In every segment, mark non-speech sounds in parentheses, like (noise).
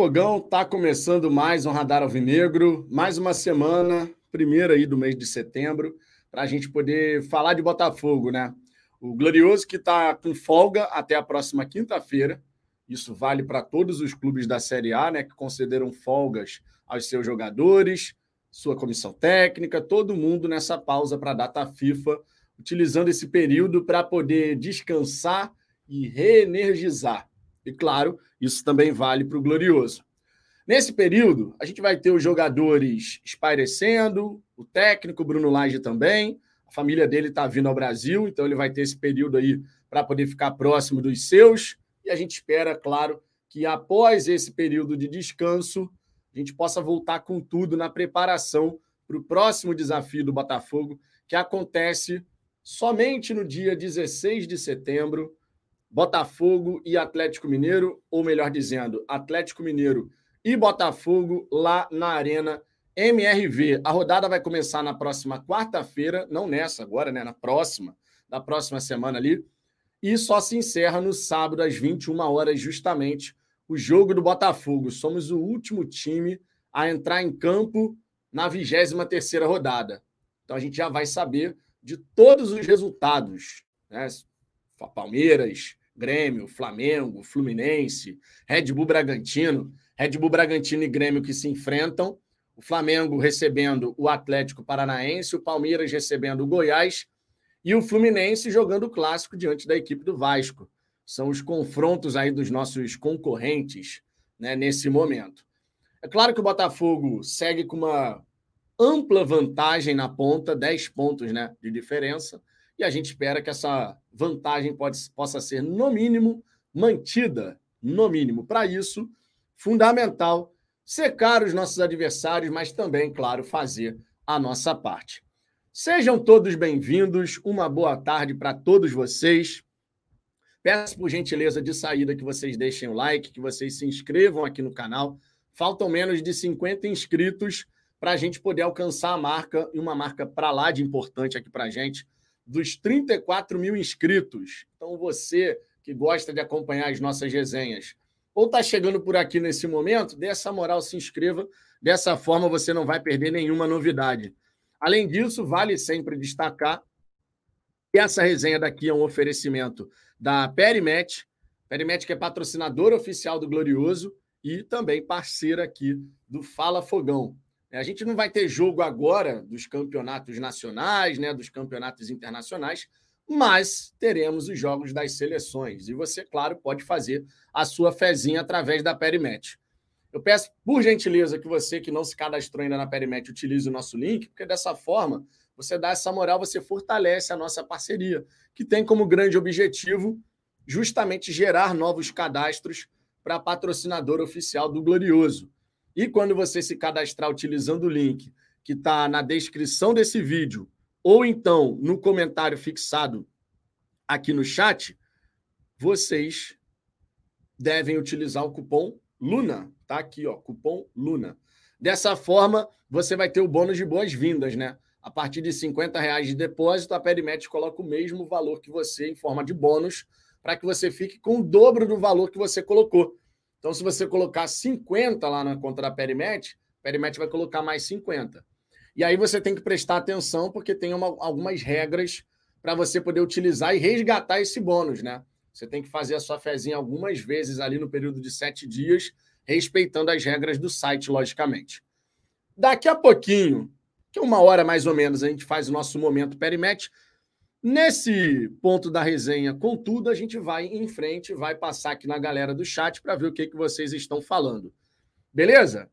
Fogão, tá começando mais um Radar Alvinegro, mais uma semana, primeira aí do mês de setembro, para a gente poder falar de Botafogo, né? O Glorioso que está com folga até a próxima quinta-feira. Isso vale para todos os clubes da Série A, né? Que concederam folgas aos seus jogadores, sua comissão técnica, todo mundo nessa pausa para a data FIFA, utilizando esse período para poder descansar e reenergizar. E claro, isso também vale para o Glorioso. Nesse período, a gente vai ter os jogadores espairecendo, o técnico Bruno Lage também. A família dele está vindo ao Brasil, então ele vai ter esse período aí para poder ficar próximo dos seus. E a gente espera, claro, que após esse período de descanso, a gente possa voltar com tudo na preparação para o próximo desafio do Botafogo, que acontece somente no dia 16 de setembro, Botafogo e Atlético Mineiro, ou melhor dizendo, Atlético Mineiro e Botafogo lá na Arena MRV. A rodada vai começar na próxima quarta-feira, não nessa agora, né? Na próxima, na próxima semana ali. E só se encerra no sábado às 21 horas, justamente, o jogo do Botafogo. Somos o último time a entrar em campo na 23 terceira rodada. Então a gente já vai saber de todos os resultados, né? Palmeiras, Grêmio, Flamengo, Fluminense, Red Bull Bragantino, Red Bull Bragantino e Grêmio que se enfrentam, o Flamengo recebendo o Atlético Paranaense, o Palmeiras recebendo o Goiás e o Fluminense jogando o clássico diante da equipe do Vasco. São os confrontos aí dos nossos concorrentes né, nesse momento. É claro que o Botafogo segue com uma ampla vantagem na ponta, 10 pontos né, de diferença, e a gente espera que essa vantagem pode, possa ser, no mínimo, mantida. No mínimo. Para isso, fundamental secar os nossos adversários, mas também, claro, fazer a nossa parte. Sejam todos bem-vindos, uma boa tarde para todos vocês. Peço por gentileza de saída que vocês deixem o like, que vocês se inscrevam aqui no canal. Faltam menos de 50 inscritos para a gente poder alcançar a marca, e uma marca para lá de importante aqui para a gente, dos 34 mil inscritos. Então, você que gosta de acompanhar as nossas resenhas, ou está chegando por aqui nesse momento, dê essa moral, se inscreva. Dessa forma, você não vai perder nenhuma novidade. Além disso, vale sempre destacar que essa resenha daqui é um oferecimento da Perimet, Perimet que é patrocinadora oficial do Glorioso e também parceira aqui do Fala Fogão. É, a gente não vai ter jogo agora dos campeonatos nacionais, né, dos campeonatos internacionais, mas teremos os jogos das seleções. E você, claro, pode fazer a sua fezinha através da Perimet. Eu peço, por gentileza, que você que não se cadastrou ainda na Perimet utilize o nosso link, porque dessa forma você dá essa moral, você fortalece a nossa parceria, que tem como grande objetivo justamente gerar novos cadastros para patrocinador oficial do Glorioso. E quando você se cadastrar utilizando o link que está na descrição desse vídeo, ou então no comentário fixado aqui no chat, vocês devem utilizar o cupom LUNA. Tá aqui, ó, cupom LUNA. Dessa forma, você vai ter o bônus de boas-vindas, né? A partir de 50 reais de depósito, a Perimet coloca o mesmo valor que você em forma de bônus para que você fique com o dobro do valor que você colocou. Então, se você colocar 50 lá na conta da Perimet, Perimet vai colocar mais 50. E aí você tem que prestar atenção, porque tem uma, algumas regras para você poder utilizar e resgatar esse bônus, né? Você tem que fazer a sua fezinha algumas vezes ali no período de sete dias, respeitando as regras do site, logicamente. Daqui a pouquinho, que é uma hora mais ou menos, a gente faz o nosso momento Perimet. Nesse ponto da resenha, contudo, a gente vai em frente, vai passar aqui na galera do chat para ver o que, que vocês estão falando. Beleza?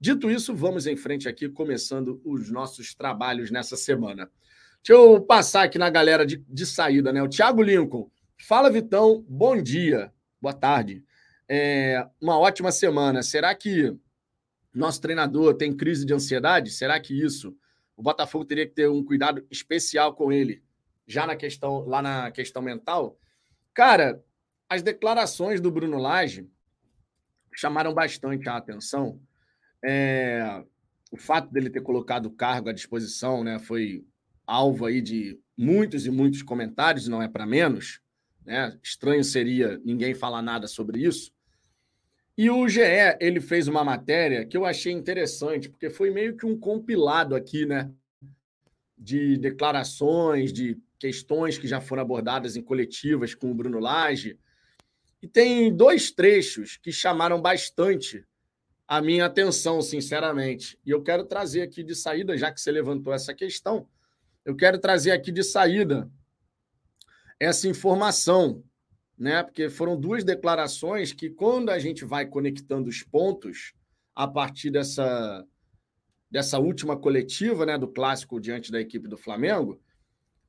Dito isso, vamos em frente aqui, começando os nossos trabalhos nessa semana. Deixa eu passar aqui na galera de, de saída, né? O Thiago Lincoln. Fala, Vitão. Bom dia. Boa tarde. É, uma ótima semana. Será que nosso treinador tem crise de ansiedade? Será que isso? O Botafogo teria que ter um cuidado especial com ele já na questão, lá na questão mental, cara, as declarações do Bruno Lage chamaram bastante a atenção. É, o fato dele ter colocado o cargo à disposição né, foi alvo aí de muitos e muitos comentários, não é para menos. Né? Estranho seria ninguém falar nada sobre isso. E o GE, ele fez uma matéria que eu achei interessante, porque foi meio que um compilado aqui, né? De declarações, de questões que já foram abordadas em coletivas com o Bruno Lage. E tem dois trechos que chamaram bastante a minha atenção, sinceramente. E eu quero trazer aqui de saída, já que você levantou essa questão, eu quero trazer aqui de saída essa informação, né? Porque foram duas declarações que, quando a gente vai conectando os pontos a partir dessa, dessa última coletiva, né, do clássico diante da equipe do Flamengo,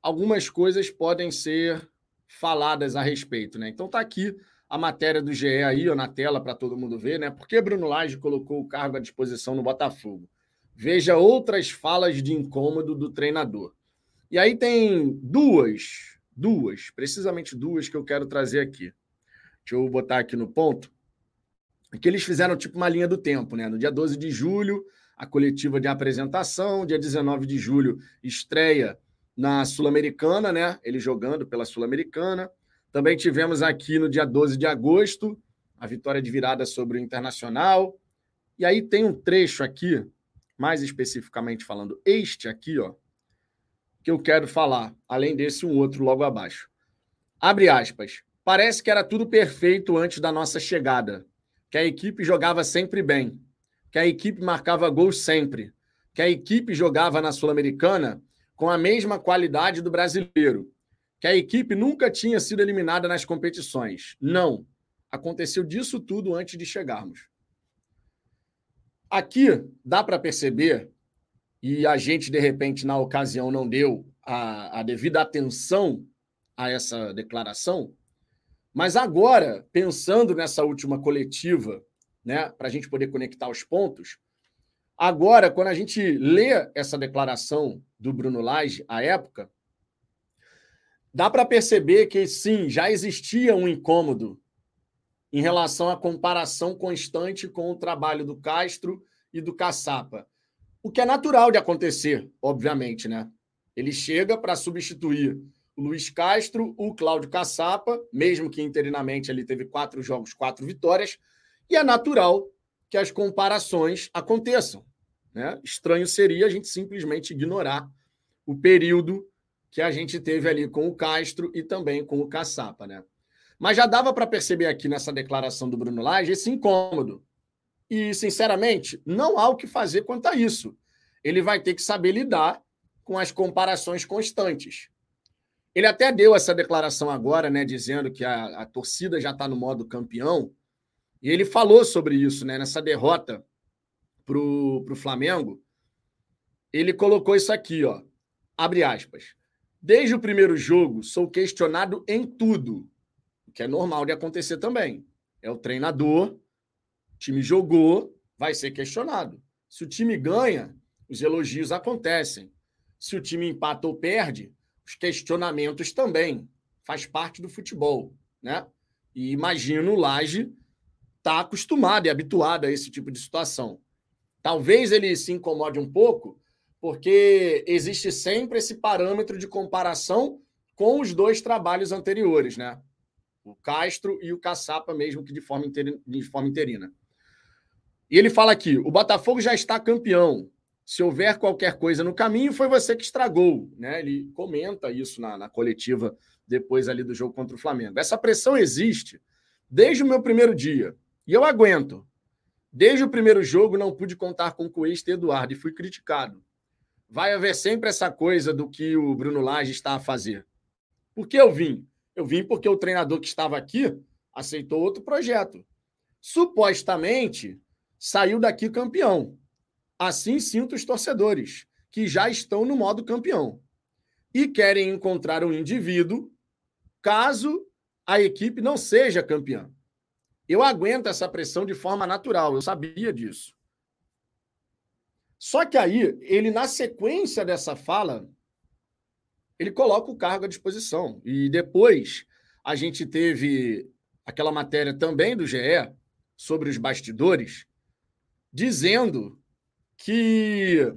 algumas coisas podem ser faladas a respeito, né? Então tá aqui a matéria do GE aí ó, na tela para todo mundo ver, né? Por que Bruno Lage colocou o cargo à disposição no Botafogo? Veja outras falas de incômodo do treinador. E aí tem duas, duas, precisamente duas que eu quero trazer aqui. Deixa eu botar aqui no ponto. Que eles fizeram tipo uma linha do tempo, né? No dia 12 de julho, a coletiva de apresentação, dia 19 de julho, estreia na Sul-Americana, né? Ele jogando pela Sul-Americana. Também tivemos aqui no dia 12 de agosto a vitória de virada sobre o Internacional. E aí tem um trecho aqui, mais especificamente falando, este aqui, ó, que eu quero falar, além desse um outro logo abaixo. Abre aspas. Parece que era tudo perfeito antes da nossa chegada, que a equipe jogava sempre bem, que a equipe marcava gols sempre, que a equipe jogava na Sul-Americana com a mesma qualidade do brasileiro, que a equipe nunca tinha sido eliminada nas competições. Não. Aconteceu disso tudo antes de chegarmos. Aqui dá para perceber, e a gente, de repente, na ocasião, não deu a, a devida atenção a essa declaração, mas agora, pensando nessa última coletiva, né, para a gente poder conectar os pontos, agora, quando a gente lê essa declaração do Bruno Lage à época, dá para perceber que sim, já existia um incômodo em relação à comparação constante com o trabalho do Castro e do Caçapa. O que é natural de acontecer, obviamente, né? Ele chega para substituir o Luiz Castro, o Cláudio Caçapa, mesmo que interinamente ele teve quatro jogos, quatro vitórias, e é natural que as comparações aconteçam. Né? Estranho seria a gente simplesmente ignorar o período que a gente teve ali com o Castro e também com o Caçapa, né? Mas já dava para perceber aqui nessa declaração do Bruno Lage esse incômodo. E, sinceramente, não há o que fazer quanto a isso. Ele vai ter que saber lidar com as comparações constantes. Ele até deu essa declaração agora, né, dizendo que a, a torcida já está no modo campeão. E ele falou sobre isso, né, nessa derrota para o Flamengo. Ele colocou isso aqui, ó. Abre aspas. Desde o primeiro jogo, sou questionado em tudo, o que é normal de acontecer também. É o treinador, o time jogou, vai ser questionado. Se o time ganha, os elogios acontecem. Se o time empata ou perde, os questionamentos também. Faz parte do futebol, né? E imagino o Laje tá acostumado e habituado a esse tipo de situação. Talvez ele se incomode um pouco porque existe sempre esse parâmetro de comparação com os dois trabalhos anteriores, né? O Castro e o Caçapa, mesmo que de forma, interina, de forma interina. E ele fala aqui: o Botafogo já está campeão. Se houver qualquer coisa no caminho, foi você que estragou. Né? Ele comenta isso na, na coletiva depois ali do jogo contra o Flamengo. Essa pressão existe desde o meu primeiro dia. E eu aguento. Desde o primeiro jogo, não pude contar com o Cuesta e Eduardo e fui criticado vai haver sempre essa coisa do que o Bruno Lage está a fazer. Por que eu vim? Eu vim porque o treinador que estava aqui aceitou outro projeto. Supostamente saiu daqui campeão. Assim sinto os torcedores, que já estão no modo campeão. E querem encontrar um indivíduo caso a equipe não seja campeã. Eu aguento essa pressão de forma natural, eu sabia disso. Só que aí, ele, na sequência dessa fala, ele coloca o cargo à disposição. E depois a gente teve aquela matéria também do GE sobre os bastidores, dizendo que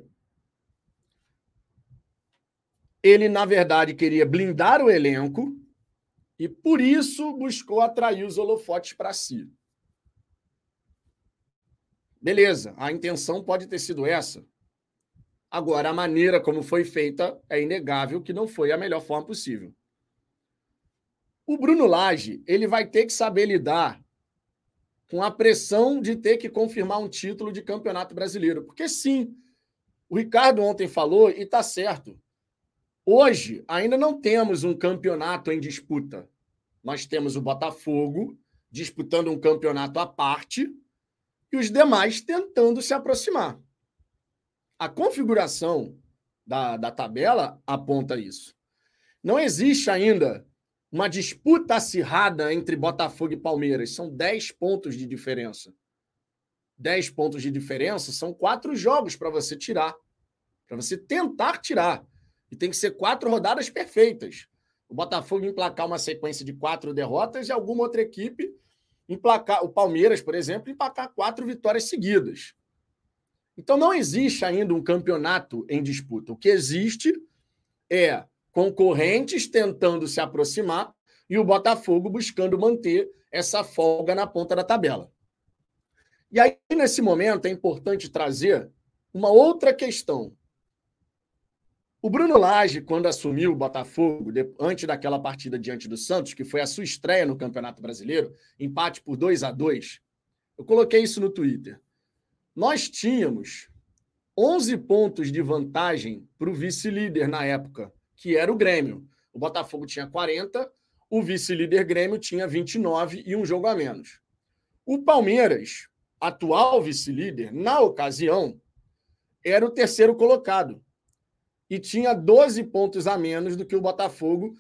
ele, na verdade, queria blindar o elenco e, por isso, buscou atrair os holofotes para si. Beleza, a intenção pode ter sido essa. Agora, a maneira como foi feita é inegável que não foi a melhor forma possível. O Bruno Lage, ele vai ter que saber lidar com a pressão de ter que confirmar um título de campeonato brasileiro. Porque sim, o Ricardo ontem falou e está certo. Hoje, ainda não temos um campeonato em disputa. Nós temos o Botafogo disputando um campeonato à parte e os demais tentando se aproximar. A configuração da, da tabela aponta isso. Não existe ainda uma disputa acirrada entre Botafogo e Palmeiras. São 10 pontos de diferença. 10 pontos de diferença são quatro jogos para você tirar. Para você tentar tirar. E tem que ser quatro rodadas perfeitas. O Botafogo emplacar uma sequência de quatro derrotas e alguma outra equipe emplacar, o Palmeiras, por exemplo, emplacar quatro vitórias seguidas. Então não existe ainda um campeonato em disputa. O que existe é concorrentes tentando se aproximar e o Botafogo buscando manter essa folga na ponta da tabela. E aí, nesse momento, é importante trazer uma outra questão. O Bruno Lage, quando assumiu o Botafogo, antes daquela partida diante do Santos, que foi a sua estreia no Campeonato Brasileiro, empate por 2 a 2 eu coloquei isso no Twitter. Nós tínhamos 11 pontos de vantagem para o vice-líder na época, que era o Grêmio. O Botafogo tinha 40, o vice-líder Grêmio tinha 29 e um jogo a menos. O Palmeiras, atual vice-líder, na ocasião, era o terceiro colocado e tinha 12 pontos a menos do que o Botafogo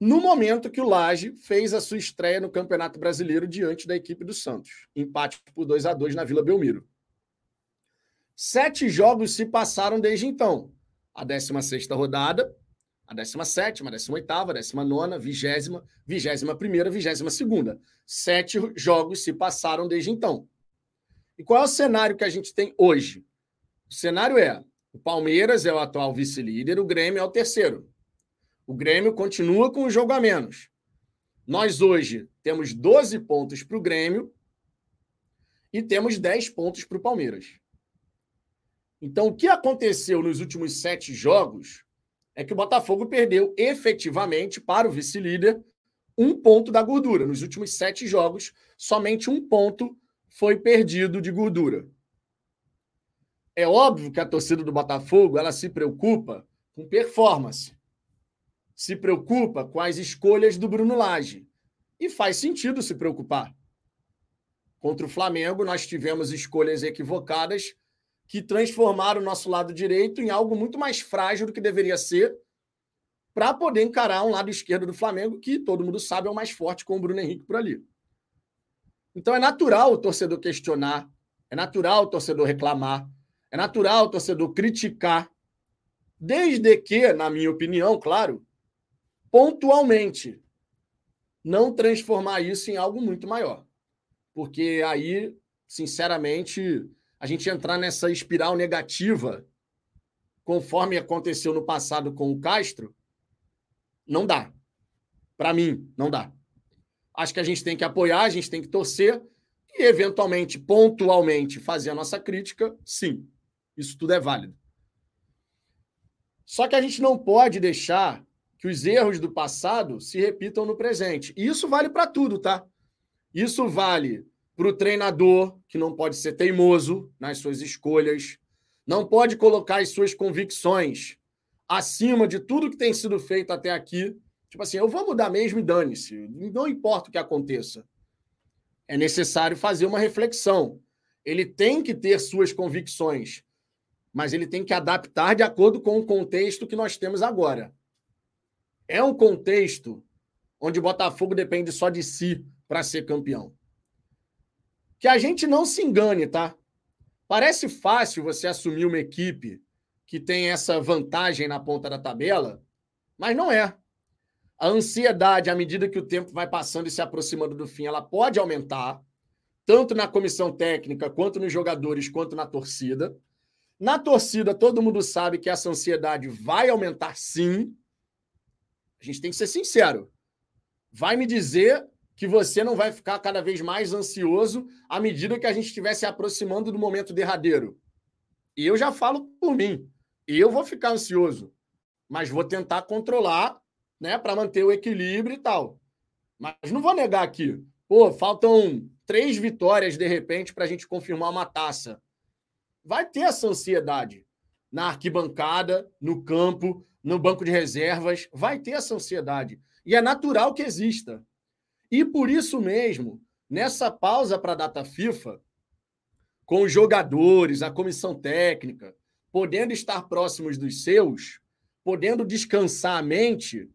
no momento que o Laje fez a sua estreia no Campeonato Brasileiro diante da equipe do Santos. Empate por 2 a 2 na Vila Belmiro. Sete jogos se passaram desde então. A 16 rodada, a 17, a 18, a 19, 20, 21, 22. Sete jogos se passaram desde então. E qual é o cenário que a gente tem hoje? O cenário é: o Palmeiras é o atual vice-líder, o Grêmio é o terceiro. O Grêmio continua com o jogo a menos. Nós hoje temos 12 pontos para o Grêmio e temos 10 pontos para o Palmeiras. Então, o que aconteceu nos últimos sete jogos é que o Botafogo perdeu efetivamente para o vice-líder um ponto da gordura. Nos últimos sete jogos, somente um ponto foi perdido de gordura. É óbvio que a torcida do Botafogo ela se preocupa com performance, se preocupa com as escolhas do Bruno Lage. E faz sentido se preocupar. Contra o Flamengo, nós tivemos escolhas equivocadas que transformaram o nosso lado direito em algo muito mais frágil do que deveria ser para poder encarar um lado esquerdo do Flamengo, que todo mundo sabe é o mais forte com o Bruno Henrique por ali. Então é natural o torcedor questionar, é natural o torcedor reclamar, é natural o torcedor criticar, desde que, na minha opinião, claro, pontualmente, não transformar isso em algo muito maior. Porque aí, sinceramente, a gente entrar nessa espiral negativa, conforme aconteceu no passado com o Castro, não dá. Para mim, não dá. Acho que a gente tem que apoiar, a gente tem que torcer e, eventualmente, pontualmente, fazer a nossa crítica, sim. Isso tudo é válido. Só que a gente não pode deixar que os erros do passado se repitam no presente. E isso vale para tudo, tá? Isso vale para o treinador, que não pode ser teimoso nas suas escolhas, não pode colocar as suas convicções acima de tudo que tem sido feito até aqui. Tipo assim, eu vou mudar mesmo e dane-se, não importa o que aconteça. É necessário fazer uma reflexão. Ele tem que ter suas convicções, mas ele tem que adaptar de acordo com o contexto que nós temos agora. É um contexto onde o Botafogo depende só de si para ser campeão que a gente não se engane, tá? Parece fácil você assumir uma equipe que tem essa vantagem na ponta da tabela, mas não é. A ansiedade, à medida que o tempo vai passando e se aproximando do fim, ela pode aumentar, tanto na comissão técnica, quanto nos jogadores, quanto na torcida. Na torcida, todo mundo sabe que essa ansiedade vai aumentar sim. A gente tem que ser sincero. Vai me dizer que você não vai ficar cada vez mais ansioso à medida que a gente estiver se aproximando do momento derradeiro. E eu já falo por mim. Eu vou ficar ansioso, mas vou tentar controlar, né, para manter o equilíbrio e tal. Mas não vou negar aqui. Pô, faltam três vitórias de repente para a gente confirmar uma taça. Vai ter essa ansiedade na arquibancada, no campo, no banco de reservas. Vai ter essa ansiedade. E é natural que exista. E por isso mesmo, nessa pausa para a data FIFA, com os jogadores, a comissão técnica, podendo estar próximos dos seus, podendo descansar a mente,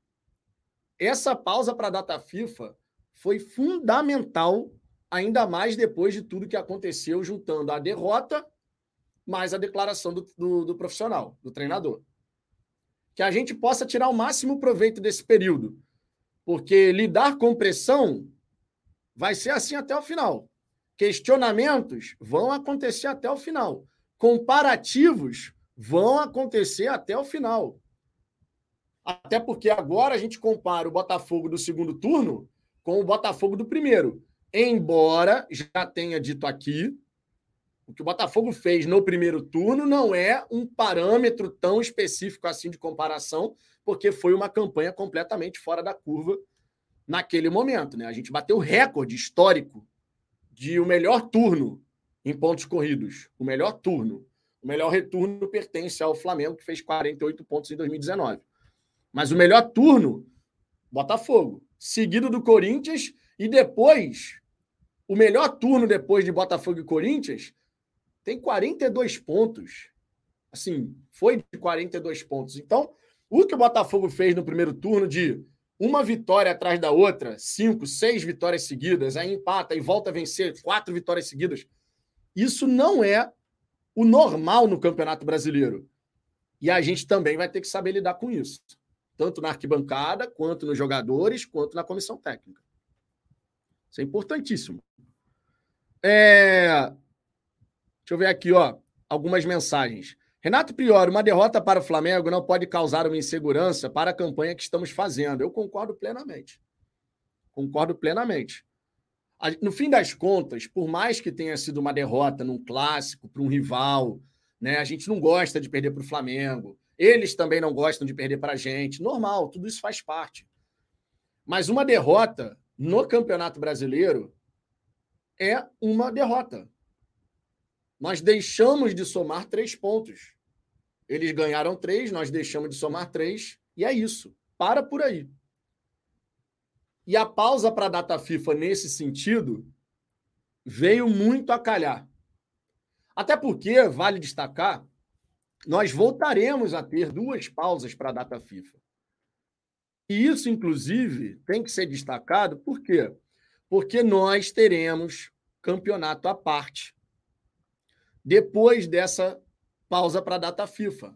essa pausa para a data FIFA foi fundamental, ainda mais depois de tudo que aconteceu, juntando a derrota mais a declaração do, do, do profissional, do treinador. Que a gente possa tirar o máximo proveito desse período porque lidar com pressão vai ser assim até o final. Questionamentos vão acontecer até o final. Comparativos vão acontecer até o final. Até porque agora a gente compara o Botafogo do segundo turno com o Botafogo do primeiro. Embora já tenha dito aqui, o que o Botafogo fez no primeiro turno não é um parâmetro tão específico assim de comparação, porque foi uma campanha completamente fora da curva naquele momento. Né? A gente bateu o recorde histórico de o melhor turno em pontos corridos. O melhor turno. O melhor retorno pertence ao Flamengo, que fez 48 pontos em 2019. Mas o melhor turno, Botafogo. Seguido do Corinthians. E depois, o melhor turno depois de Botafogo e Corinthians, tem 42 pontos. Assim, foi de 42 pontos. Então, o que o Botafogo fez no primeiro turno de uma vitória atrás da outra, cinco, seis vitórias seguidas, aí empata e volta a vencer quatro vitórias seguidas, isso não é o normal no Campeonato Brasileiro. E a gente também vai ter que saber lidar com isso, tanto na arquibancada, quanto nos jogadores, quanto na comissão técnica. Isso é importantíssimo. É... Deixa eu ver aqui, ó, algumas mensagens. Renato Priori, uma derrota para o Flamengo não pode causar uma insegurança para a campanha que estamos fazendo. Eu concordo plenamente. Concordo plenamente. No fim das contas, por mais que tenha sido uma derrota num clássico, para um rival, né? A gente não gosta de perder para o Flamengo. Eles também não gostam de perder para a gente. Normal, tudo isso faz parte. Mas uma derrota no Campeonato Brasileiro é uma derrota. Nós deixamos de somar três pontos. Eles ganharam três, nós deixamos de somar três, e é isso. Para por aí. E a pausa para a data FIFA nesse sentido veio muito a calhar. Até porque, vale destacar, nós voltaremos a ter duas pausas para a data FIFA. E isso, inclusive, tem que ser destacado, por quê? Porque nós teremos campeonato à parte. Depois dessa pausa para a data FIFA.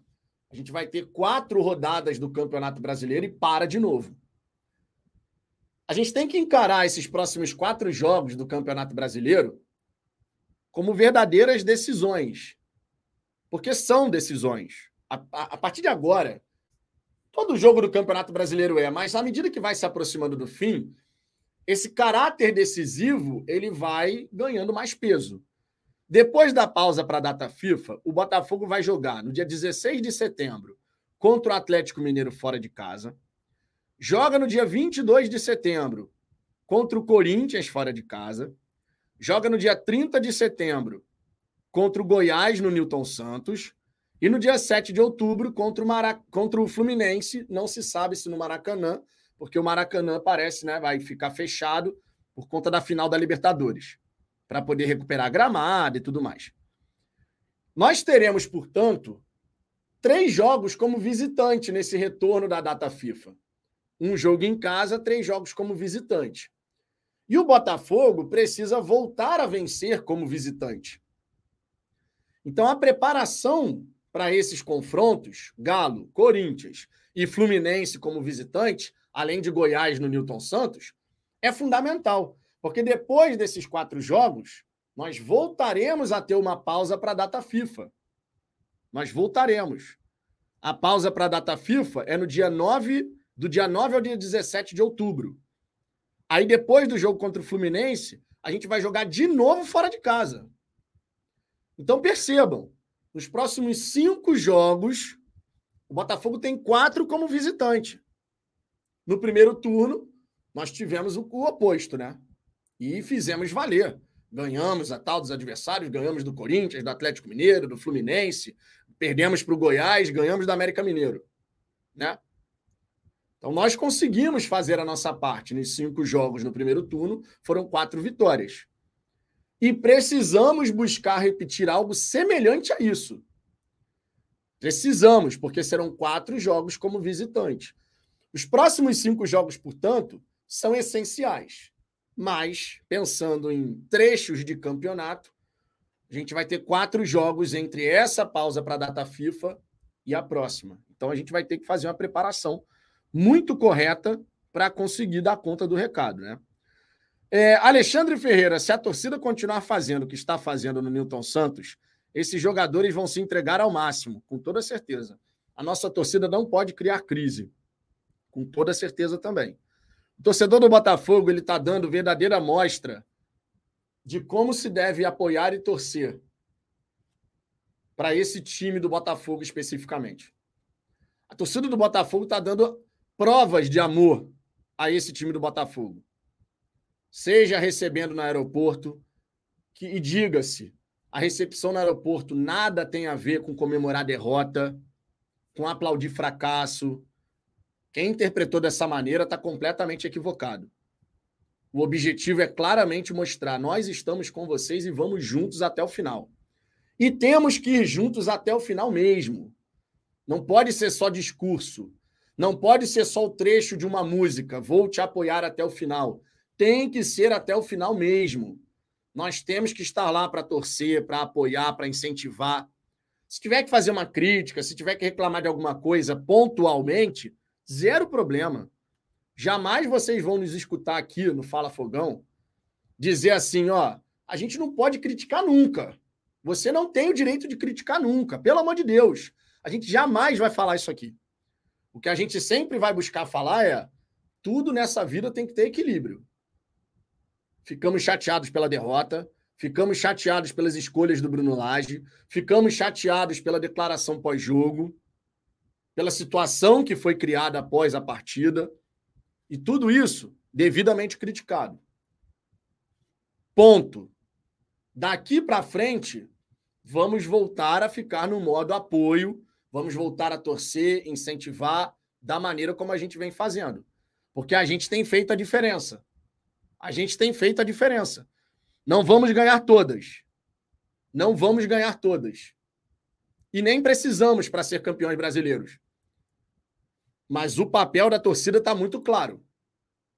A gente vai ter quatro rodadas do Campeonato Brasileiro e para de novo. A gente tem que encarar esses próximos quatro jogos do Campeonato Brasileiro como verdadeiras decisões. Porque são decisões. A, a, a, partir de agora, todo jogo do Campeonato Brasileiro é, mas à medida que vai se aproximando do fim, esse caráter decisivo ele vai ganhando mais peso. Depois da pausa para a data FIFA, o Botafogo vai jogar no dia 16 de setembro contra o Atlético Mineiro fora de casa. Joga no dia 22 de setembro contra o Corinthians fora de casa. Joga no dia 30 de setembro contra o Goiás no Newton Santos. E no dia 7 de outubro contra o, Marac... contra o Fluminense. Não se sabe se no Maracanã, porque o Maracanã parece, né, vai ficar fechado por conta da final da Libertadores para poder recuperar gramado e tudo mais. Nós teremos, portanto, três jogos como visitante nesse retorno da data FIFA. Um jogo em casa, três jogos como visitante. E o Botafogo precisa voltar a vencer como visitante. Então, a preparação para esses confrontos, Galo, Corinthians e Fluminense como visitante, além de Goiás no Newton Santos, é fundamental. Porque depois desses quatro jogos, nós voltaremos a ter uma pausa para a data FIFA. Nós voltaremos. A pausa para a data FIFA é no dia 9, do dia 9 ao dia 17 de outubro. Aí depois do jogo contra o Fluminense, a gente vai jogar de novo fora de casa. Então percebam, nos próximos cinco jogos, o Botafogo tem quatro como visitante. No primeiro turno, nós tivemos o, o oposto, né? E fizemos valer. Ganhamos a tal dos adversários, ganhamos do Corinthians, do Atlético Mineiro, do Fluminense, perdemos para o Goiás, ganhamos da América Mineiro, né? Então nós conseguimos fazer a nossa parte nos cinco jogos no primeiro turno, foram quatro vitórias. E precisamos buscar repetir algo semelhante a isso. Precisamos, porque serão quatro jogos como visitante. Os próximos cinco jogos, portanto, são essenciais. Mas, pensando em trechos de campeonato, a gente vai ter quatro jogos entre essa pausa para a data FIFA e a próxima. Então, a gente vai ter que fazer uma preparação muito correta para conseguir dar conta do recado, né? É, Alexandre Ferreira, se a torcida continuar fazendo o que está fazendo no Newton Santos, esses jogadores vão se entregar ao máximo, com toda certeza. A nossa torcida não pode criar crise, com toda certeza também. O torcedor do Botafogo ele está dando verdadeira mostra de como se deve apoiar e torcer para esse time do Botafogo especificamente. A torcida do Botafogo está dando provas de amor a esse time do Botafogo. Seja recebendo no aeroporto, que, e diga-se, a recepção no aeroporto nada tem a ver com comemorar derrota, com aplaudir fracasso. Quem interpretou dessa maneira está completamente equivocado. O objetivo é claramente mostrar: nós estamos com vocês e vamos juntos até o final. E temos que ir juntos até o final mesmo. Não pode ser só discurso. Não pode ser só o trecho de uma música, vou te apoiar até o final. Tem que ser até o final mesmo. Nós temos que estar lá para torcer, para apoiar, para incentivar. Se tiver que fazer uma crítica, se tiver que reclamar de alguma coisa pontualmente, zero problema. Jamais vocês vão nos escutar aqui no Fala Fogão dizer assim, ó, a gente não pode criticar nunca. Você não tem o direito de criticar nunca, pelo amor de Deus. A gente jamais vai falar isso aqui. O que a gente sempre vai buscar falar é: tudo nessa vida tem que ter equilíbrio. Ficamos chateados pela derrota, ficamos chateados pelas escolhas do Bruno Lage, ficamos chateados pela declaração pós-jogo, pela situação que foi criada após a partida, e tudo isso devidamente criticado. Ponto. Daqui para frente, vamos voltar a ficar no modo apoio Vamos voltar a torcer, incentivar da maneira como a gente vem fazendo. Porque a gente tem feito a diferença. A gente tem feito a diferença. Não vamos ganhar todas. Não vamos ganhar todas. E nem precisamos para ser campeões brasileiros. Mas o papel da torcida está muito claro.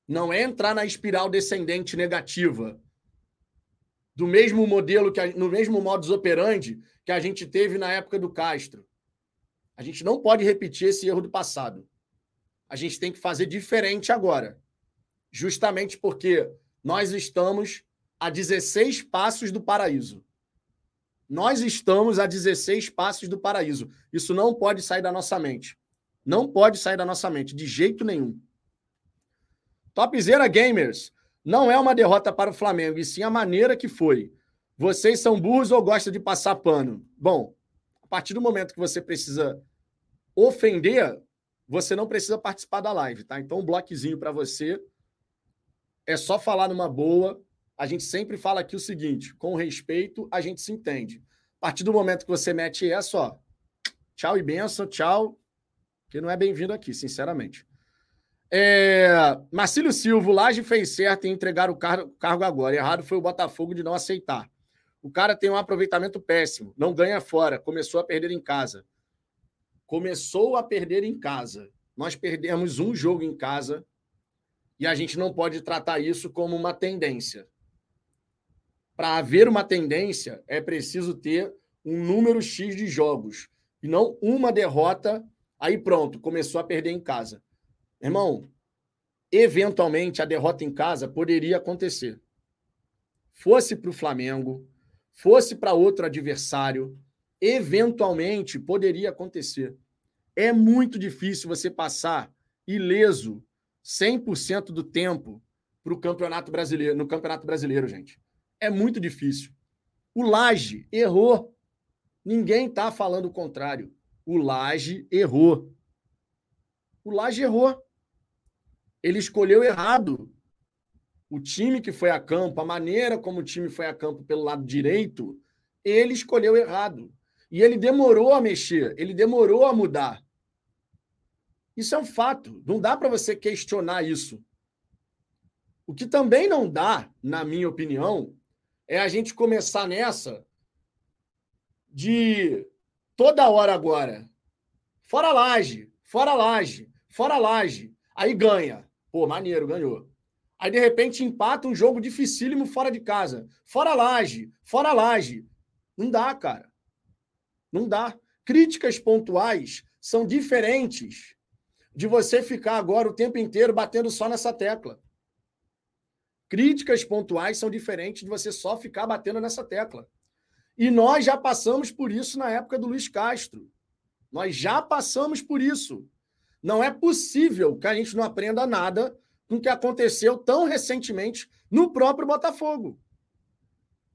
Não é entrar na espiral descendente negativa do mesmo modelo que a, no mesmo modus operandi que a gente teve na época do Castro. A gente não pode repetir esse erro do passado. A gente tem que fazer diferente agora. Justamente porque nós estamos a 16 passos do paraíso. Nós estamos a 16 passos do paraíso. Isso não pode sair da nossa mente. Não pode sair da nossa mente, de jeito nenhum. Topzera Gamers. Não é uma derrota para o Flamengo, e sim a maneira que foi. Vocês são burros ou gostam de passar pano? Bom, a partir do momento que você precisa ofender, você não precisa participar da live, tá? Então, um bloquezinho para você. É só falar numa boa. A gente sempre fala aqui o seguinte: com respeito, a gente se entende. A partir do momento que você mete essa, ó, tchau e benção, tchau, que não é bem-vindo aqui, sinceramente. É, Marcílio Silva, Laje fez certo em entregar o cargo, cargo agora. Errado foi o Botafogo de não aceitar. O cara tem um aproveitamento péssimo, não ganha fora, começou a perder em casa começou a perder em casa. Nós perdemos um jogo em casa e a gente não pode tratar isso como uma tendência. Para haver uma tendência, é preciso ter um número X de jogos e não uma derrota. Aí pronto, começou a perder em casa. Irmão, eventualmente a derrota em casa poderia acontecer. Fosse para o Flamengo, fosse para outro adversário, eventualmente poderia acontecer. É muito difícil você passar ileso 100% do tempo para o Campeonato Brasileiro, no Campeonato Brasileiro, gente. É muito difícil. O Laje errou. Ninguém está falando o contrário. O Laje errou. O Laje errou. Ele escolheu errado. O time que foi a campo, a maneira como o time foi a campo pelo lado direito, ele escolheu errado. E ele demorou a mexer, ele demorou a mudar. Isso é um fato. Não dá para você questionar isso. O que também não dá, na minha opinião, é a gente começar nessa de toda hora agora. Fora laje, fora laje, fora laje. Aí ganha. Pô, maneiro, ganhou. Aí, de repente, empata um jogo dificílimo fora de casa. Fora laje, fora laje. Não dá, cara. Não dá. Críticas pontuais são diferentes de você ficar agora o tempo inteiro batendo só nessa tecla. Críticas pontuais são diferentes de você só ficar batendo nessa tecla. E nós já passamos por isso na época do Luiz Castro. Nós já passamos por isso. Não é possível que a gente não aprenda nada com o que aconteceu tão recentemente no próprio Botafogo.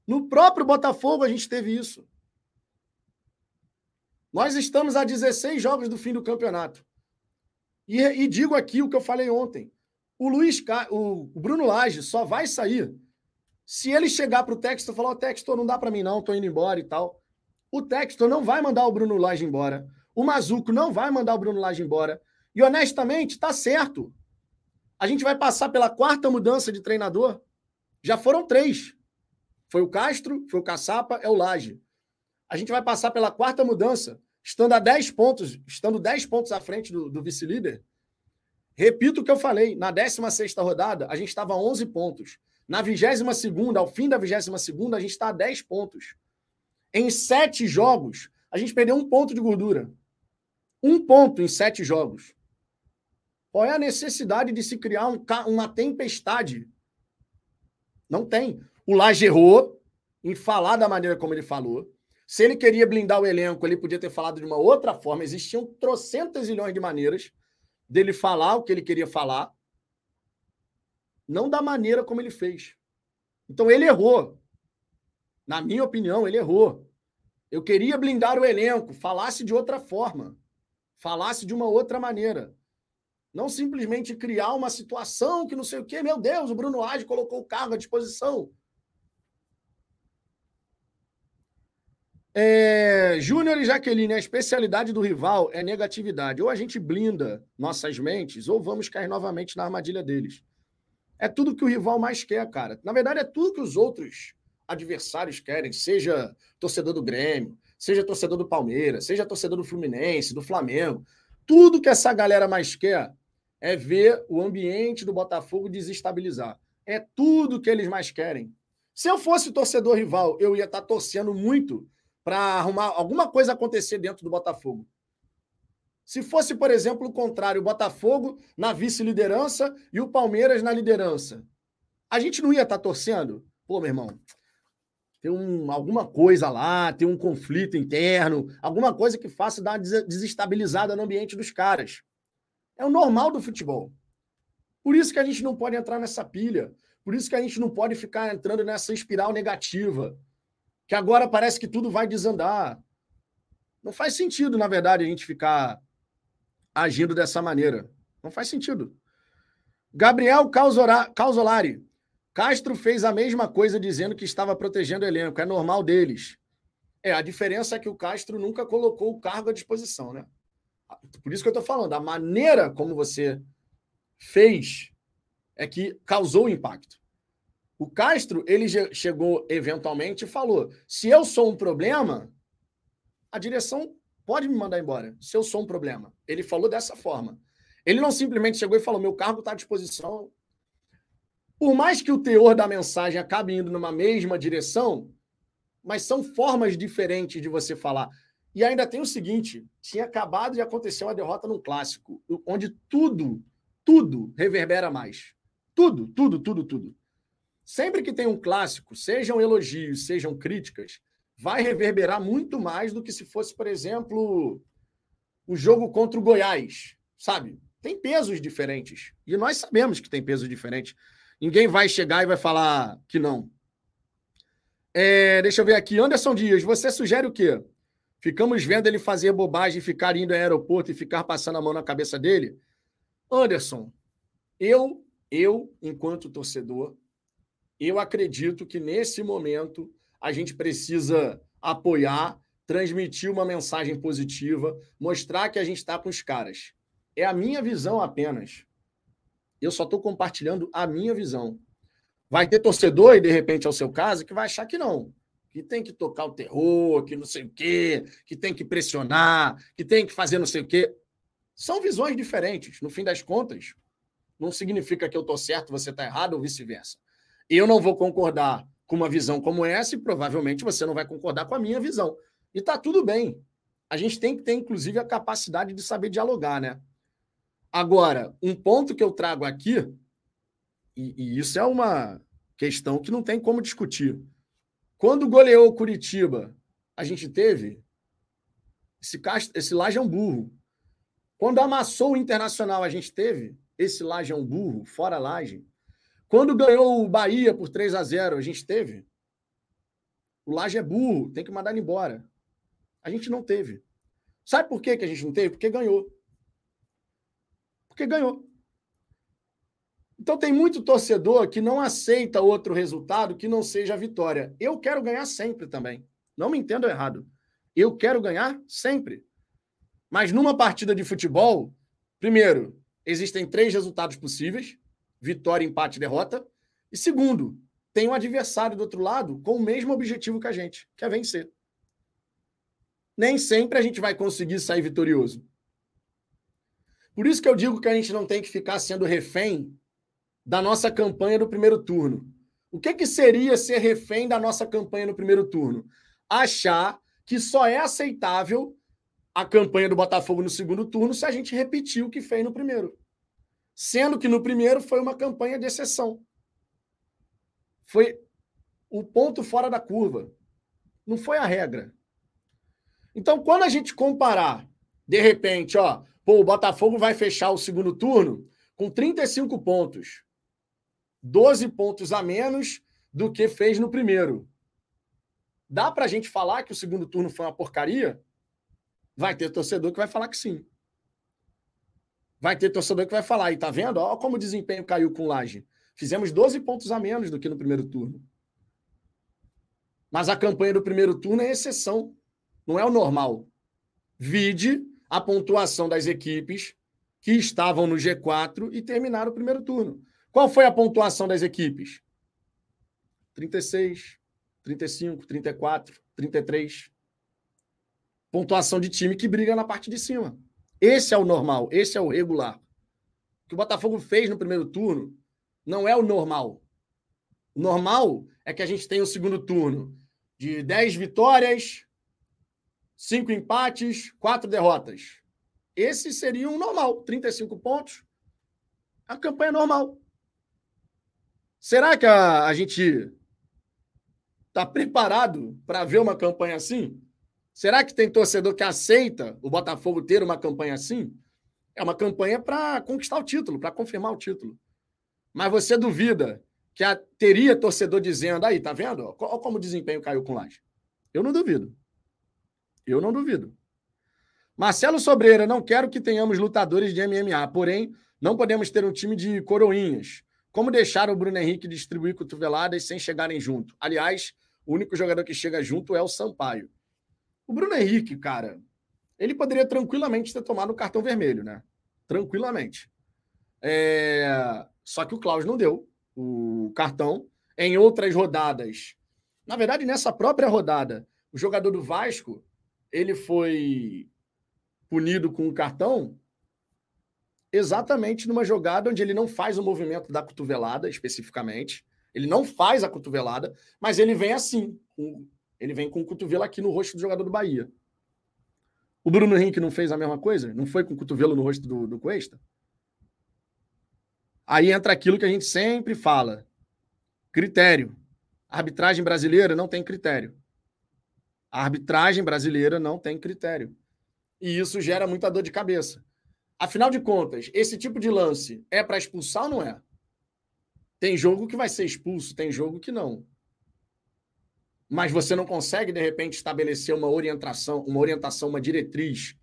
No próprio Botafogo a gente teve isso. Nós estamos a 16 jogos do fim do campeonato. E, e digo aqui o que eu falei ontem. O Luiz, o Bruno Lage só vai sair se ele chegar para o Textor e falar: o Textor, não dá para mim não, estou indo embora e tal. O Textor não vai mandar o Bruno Lage embora. O Mazuco não vai mandar o Bruno Lage embora. E honestamente, está certo. A gente vai passar pela quarta mudança de treinador. Já foram três. Foi o Castro, foi o Caçapa, é o Laje. A gente vai passar pela quarta mudança estando a 10 pontos, estando 10 pontos à frente do, do vice-líder. Repito o que eu falei, na 16 rodada, a gente estava a 11 pontos. Na 22 ao fim da 22 a gente está a 10 pontos. Em sete jogos, a gente perdeu um ponto de gordura. Um ponto em sete jogos. Qual é a necessidade de se criar um, uma tempestade? Não tem. O Laje errou em falar da maneira como ele falou. Se ele queria blindar o elenco, ele podia ter falado de uma outra forma. Existiam trocentas milhões de maneiras dele falar o que ele queria falar, não da maneira como ele fez. Então ele errou. Na minha opinião, ele errou. Eu queria blindar o elenco, falasse de outra forma, falasse de uma outra maneira. Não simplesmente criar uma situação que não sei o quê. Meu Deus, o Bruno Age colocou o cargo à disposição. É, Júnior e Jaqueline, a especialidade do rival é negatividade. Ou a gente blinda nossas mentes, ou vamos cair novamente na armadilha deles. É tudo que o rival mais quer, cara. Na verdade, é tudo que os outros adversários querem, seja torcedor do Grêmio, seja torcedor do Palmeiras, seja torcedor do Fluminense, do Flamengo. Tudo que essa galera mais quer é ver o ambiente do Botafogo desestabilizar. É tudo que eles mais querem. Se eu fosse torcedor rival, eu ia estar torcendo muito para arrumar alguma coisa acontecer dentro do Botafogo. Se fosse, por exemplo, o contrário, o Botafogo na vice-liderança e o Palmeiras na liderança, a gente não ia estar tá torcendo? Pô, meu irmão, tem um, alguma coisa lá, tem um conflito interno, alguma coisa que faça dar uma desestabilizada no ambiente dos caras. É o normal do futebol. Por isso que a gente não pode entrar nessa pilha. Por isso que a gente não pode ficar entrando nessa espiral negativa que agora parece que tudo vai desandar. Não faz sentido, na verdade, a gente ficar agindo dessa maneira. Não faz sentido. Gabriel Causolari. Castro fez a mesma coisa dizendo que estava protegendo o elenco. É normal deles. É, a diferença é que o Castro nunca colocou o cargo à disposição, né? Por isso que eu estou falando. A maneira como você fez é que causou impacto. O Castro, ele chegou eventualmente e falou: se eu sou um problema, a direção pode me mandar embora. Se eu sou um problema. Ele falou dessa forma. Ele não simplesmente chegou e falou: meu cargo está à disposição. Por mais que o teor da mensagem acabe indo numa mesma direção, mas são formas diferentes de você falar. E ainda tem o seguinte: tinha acabado de acontecer uma derrota num clássico, onde tudo, tudo reverbera mais. Tudo, tudo, tudo, tudo. Sempre que tem um clássico, sejam elogios, sejam críticas, vai reverberar muito mais do que se fosse, por exemplo, o jogo contra o Goiás, sabe? Tem pesos diferentes. E nós sabemos que tem pesos diferentes. Ninguém vai chegar e vai falar que não. É, deixa eu ver aqui. Anderson Dias, você sugere o quê? Ficamos vendo ele fazer bobagem, ficar indo ao aeroporto e ficar passando a mão na cabeça dele? Anderson, eu, eu, enquanto torcedor, eu acredito que nesse momento a gente precisa apoiar, transmitir uma mensagem positiva, mostrar que a gente está com os caras. É a minha visão apenas. Eu só estou compartilhando a minha visão. Vai ter torcedor, e de repente é o seu caso, que vai achar que não. Que tem que tocar o terror, que não sei o quê, que tem que pressionar, que tem que fazer não sei o quê. São visões diferentes. No fim das contas, não significa que eu estou certo, você está errado ou vice-versa. Eu não vou concordar com uma visão como essa e provavelmente você não vai concordar com a minha visão. E está tudo bem. A gente tem que ter, inclusive, a capacidade de saber dialogar, né? Agora, um ponto que eu trago aqui, e, e isso é uma questão que não tem como discutir. Quando goleou Curitiba, a gente teve esse, esse Laje é um burro. Quando amassou o Internacional, a gente teve esse Laje é um burro, fora Laje. Quando ganhou o Bahia por 3 a 0 a gente teve. O Laje é burro, tem que mandar ele embora. A gente não teve. Sabe por que, que a gente não teve? Porque ganhou. Porque ganhou. Então tem muito torcedor que não aceita outro resultado que não seja a vitória. Eu quero ganhar sempre também. Não me entendam errado. Eu quero ganhar sempre. Mas numa partida de futebol, primeiro, existem três resultados possíveis: vitória, empate, derrota. E segundo, tem um adversário do outro lado com o mesmo objetivo que a gente, que é vencer. Nem sempre a gente vai conseguir sair vitorioso. Por isso que eu digo que a gente não tem que ficar sendo refém da nossa campanha no primeiro turno. O que, que seria ser refém da nossa campanha no primeiro turno? Achar que só é aceitável a campanha do Botafogo no segundo turno se a gente repetir o que fez no primeiro. Sendo que no primeiro foi uma campanha de exceção. Foi o ponto fora da curva. Não foi a regra. Então, quando a gente comparar, de repente, ó, Pô, o Botafogo vai fechar o segundo turno com 35 pontos. 12 pontos a menos do que fez no primeiro. Dá para a gente falar que o segundo turno foi uma porcaria? Vai ter torcedor que vai falar que sim. Vai ter torcedor que vai falar, e tá vendo? Olha como o desempenho caiu com Laje. Fizemos 12 pontos a menos do que no primeiro turno. Mas a campanha do primeiro turno é exceção, não é o normal. Vide a pontuação das equipes que estavam no G4 e terminaram o primeiro turno. Qual foi a pontuação das equipes? 36, 35, 34, 33. Pontuação de time que briga na parte de cima. Esse é o normal, esse é o regular. O que o Botafogo fez no primeiro turno não é o normal. O normal é que a gente tenha o segundo turno de 10 vitórias, cinco empates, quatro derrotas. Esse seria um normal, 35 pontos. A campanha normal. Será que a, a gente está preparado para ver uma campanha assim? Será que tem torcedor que aceita o Botafogo ter uma campanha assim? É uma campanha para conquistar o título, para confirmar o título. Mas você duvida que a, teria torcedor dizendo, aí, tá vendo? Olha como o desempenho caiu com Laje. Eu não duvido. Eu não duvido. Marcelo Sobreira, não quero que tenhamos lutadores de MMA, porém, não podemos ter um time de coroinhas. Como deixar o Bruno Henrique distribuir cotoveladas sem chegarem junto? Aliás, o único jogador que chega junto é o Sampaio. O Bruno Henrique, cara, ele poderia tranquilamente ter tomado o cartão vermelho, né? Tranquilamente. É... Só que o Klaus não deu o cartão. Em outras rodadas, na verdade, nessa própria rodada, o jogador do Vasco ele foi punido com um cartão exatamente numa jogada onde ele não faz o movimento da cotovelada especificamente. Ele não faz a cotovelada, mas ele vem assim. Ele vem com o cotovelo aqui no rosto do jogador do Bahia. O Bruno Henrique não fez a mesma coisa? Não foi com o cotovelo no rosto do, do Cuesta? Aí entra aquilo que a gente sempre fala: critério. A arbitragem brasileira não tem critério. A arbitragem brasileira não tem critério. E isso gera muita dor de cabeça. Afinal de contas, esse tipo de lance é para expulsar ou não é? Tem jogo que vai ser expulso, tem jogo que não. Mas você não consegue, de repente, estabelecer uma orientação, uma orientação, uma diretriz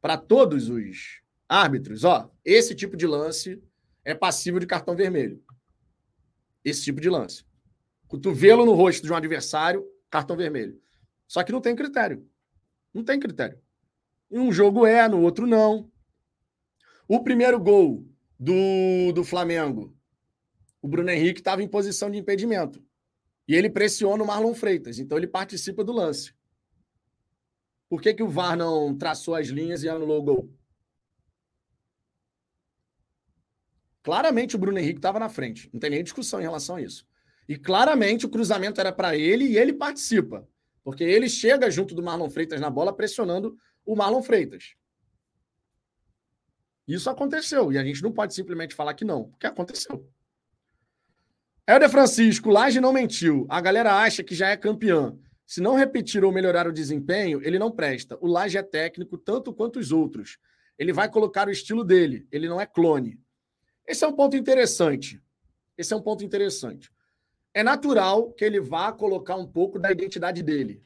para todos os árbitros. Ó, esse tipo de lance é passível de cartão vermelho. Esse tipo de lance. Cotovelo no rosto de um adversário, cartão vermelho. Só que não tem critério. Não tem critério. Em um jogo é, no outro não. O primeiro gol do, do Flamengo, o Bruno Henrique estava em posição de impedimento. E ele pressiona o Marlon Freitas, então ele participa do lance. Por que, que o VAR não traçou as linhas e anulou o gol? Claramente o Bruno Henrique estava na frente, não tem nem discussão em relação a isso. E claramente o cruzamento era para ele e ele participa, porque ele chega junto do Marlon Freitas na bola pressionando o Marlon Freitas. Isso aconteceu e a gente não pode simplesmente falar que não, porque aconteceu. Helder Francisco, Laje não mentiu. A galera acha que já é campeão. Se não repetir ou melhorar o desempenho, ele não presta. O Laje é técnico tanto quanto os outros. Ele vai colocar o estilo dele, ele não é clone. Esse é um ponto interessante. Esse é um ponto interessante. É natural que ele vá colocar um pouco da identidade dele.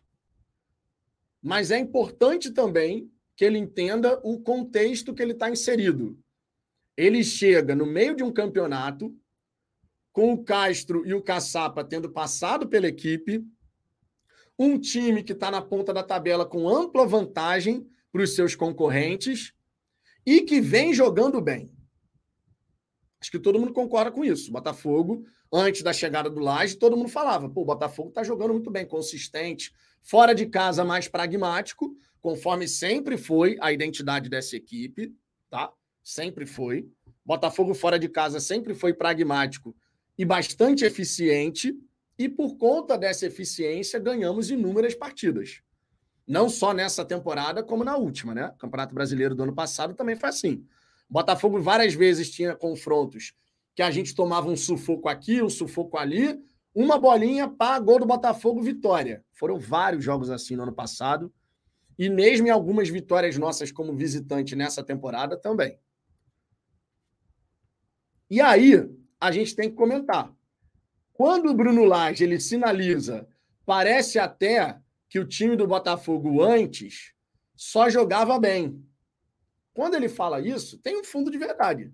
Mas é importante também que ele entenda o contexto que ele está inserido. Ele chega no meio de um campeonato com o Castro e o Caçapa tendo passado pela equipe, um time que está na ponta da tabela com ampla vantagem para os seus concorrentes e que vem jogando bem. Acho que todo mundo concorda com isso. Botafogo, antes da chegada do Laje, todo mundo falava: pô, o Botafogo está jogando muito bem, consistente, fora de casa mais pragmático, conforme sempre foi a identidade dessa equipe, tá? Sempre foi. Botafogo fora de casa sempre foi pragmático e bastante eficiente, e por conta dessa eficiência ganhamos inúmeras partidas. Não só nessa temporada, como na última, né? Campeonato Brasileiro do ano passado também foi assim. O Botafogo várias vezes tinha confrontos que a gente tomava um sufoco aqui, um sufoco ali, uma bolinha, pá, gol do Botafogo, vitória. Foram vários jogos assim no ano passado. E mesmo em algumas vitórias nossas como visitante nessa temporada também. E aí, a gente tem que comentar. Quando o Bruno Lage ele sinaliza, parece até que o time do Botafogo antes só jogava bem. Quando ele fala isso, tem um fundo de verdade.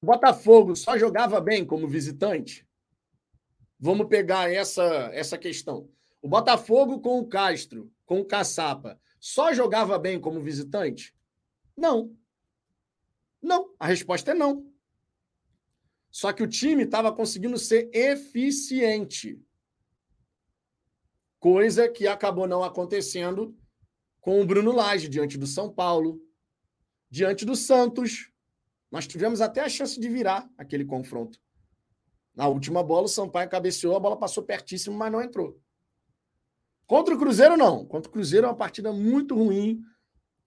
O Botafogo só jogava bem como visitante? Vamos pegar essa, essa questão. O Botafogo com o Castro, com o Caçapa, só jogava bem como visitante? Não. Não. A resposta é não. Só que o time estava conseguindo ser eficiente. Coisa que acabou não acontecendo com o Bruno Lage diante do São Paulo, diante do Santos. Nós tivemos até a chance de virar aquele confronto. Na última bola, o Sampaio cabeceou, a bola passou pertíssimo, mas não entrou. Contra o Cruzeiro, não. Contra o Cruzeiro é uma partida muito ruim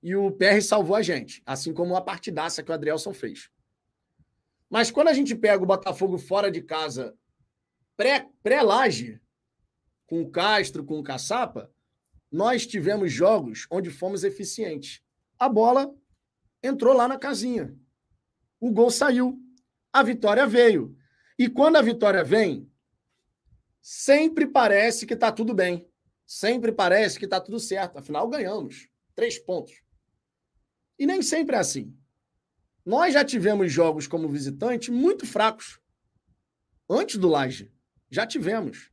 e o PR salvou a gente, assim como a partidaça que o Adrielson fez. Mas quando a gente pega o Botafogo fora de casa, pré-laje, pré com o Castro, com o Caçapa, nós tivemos jogos onde fomos eficientes. A bola entrou lá na casinha. O gol saiu. A vitória veio. E quando a vitória vem, sempre parece que está tudo bem. Sempre parece que está tudo certo. Afinal, ganhamos. Três pontos. E nem sempre é assim. Nós já tivemos jogos como visitante muito fracos. Antes do Laje. Já tivemos.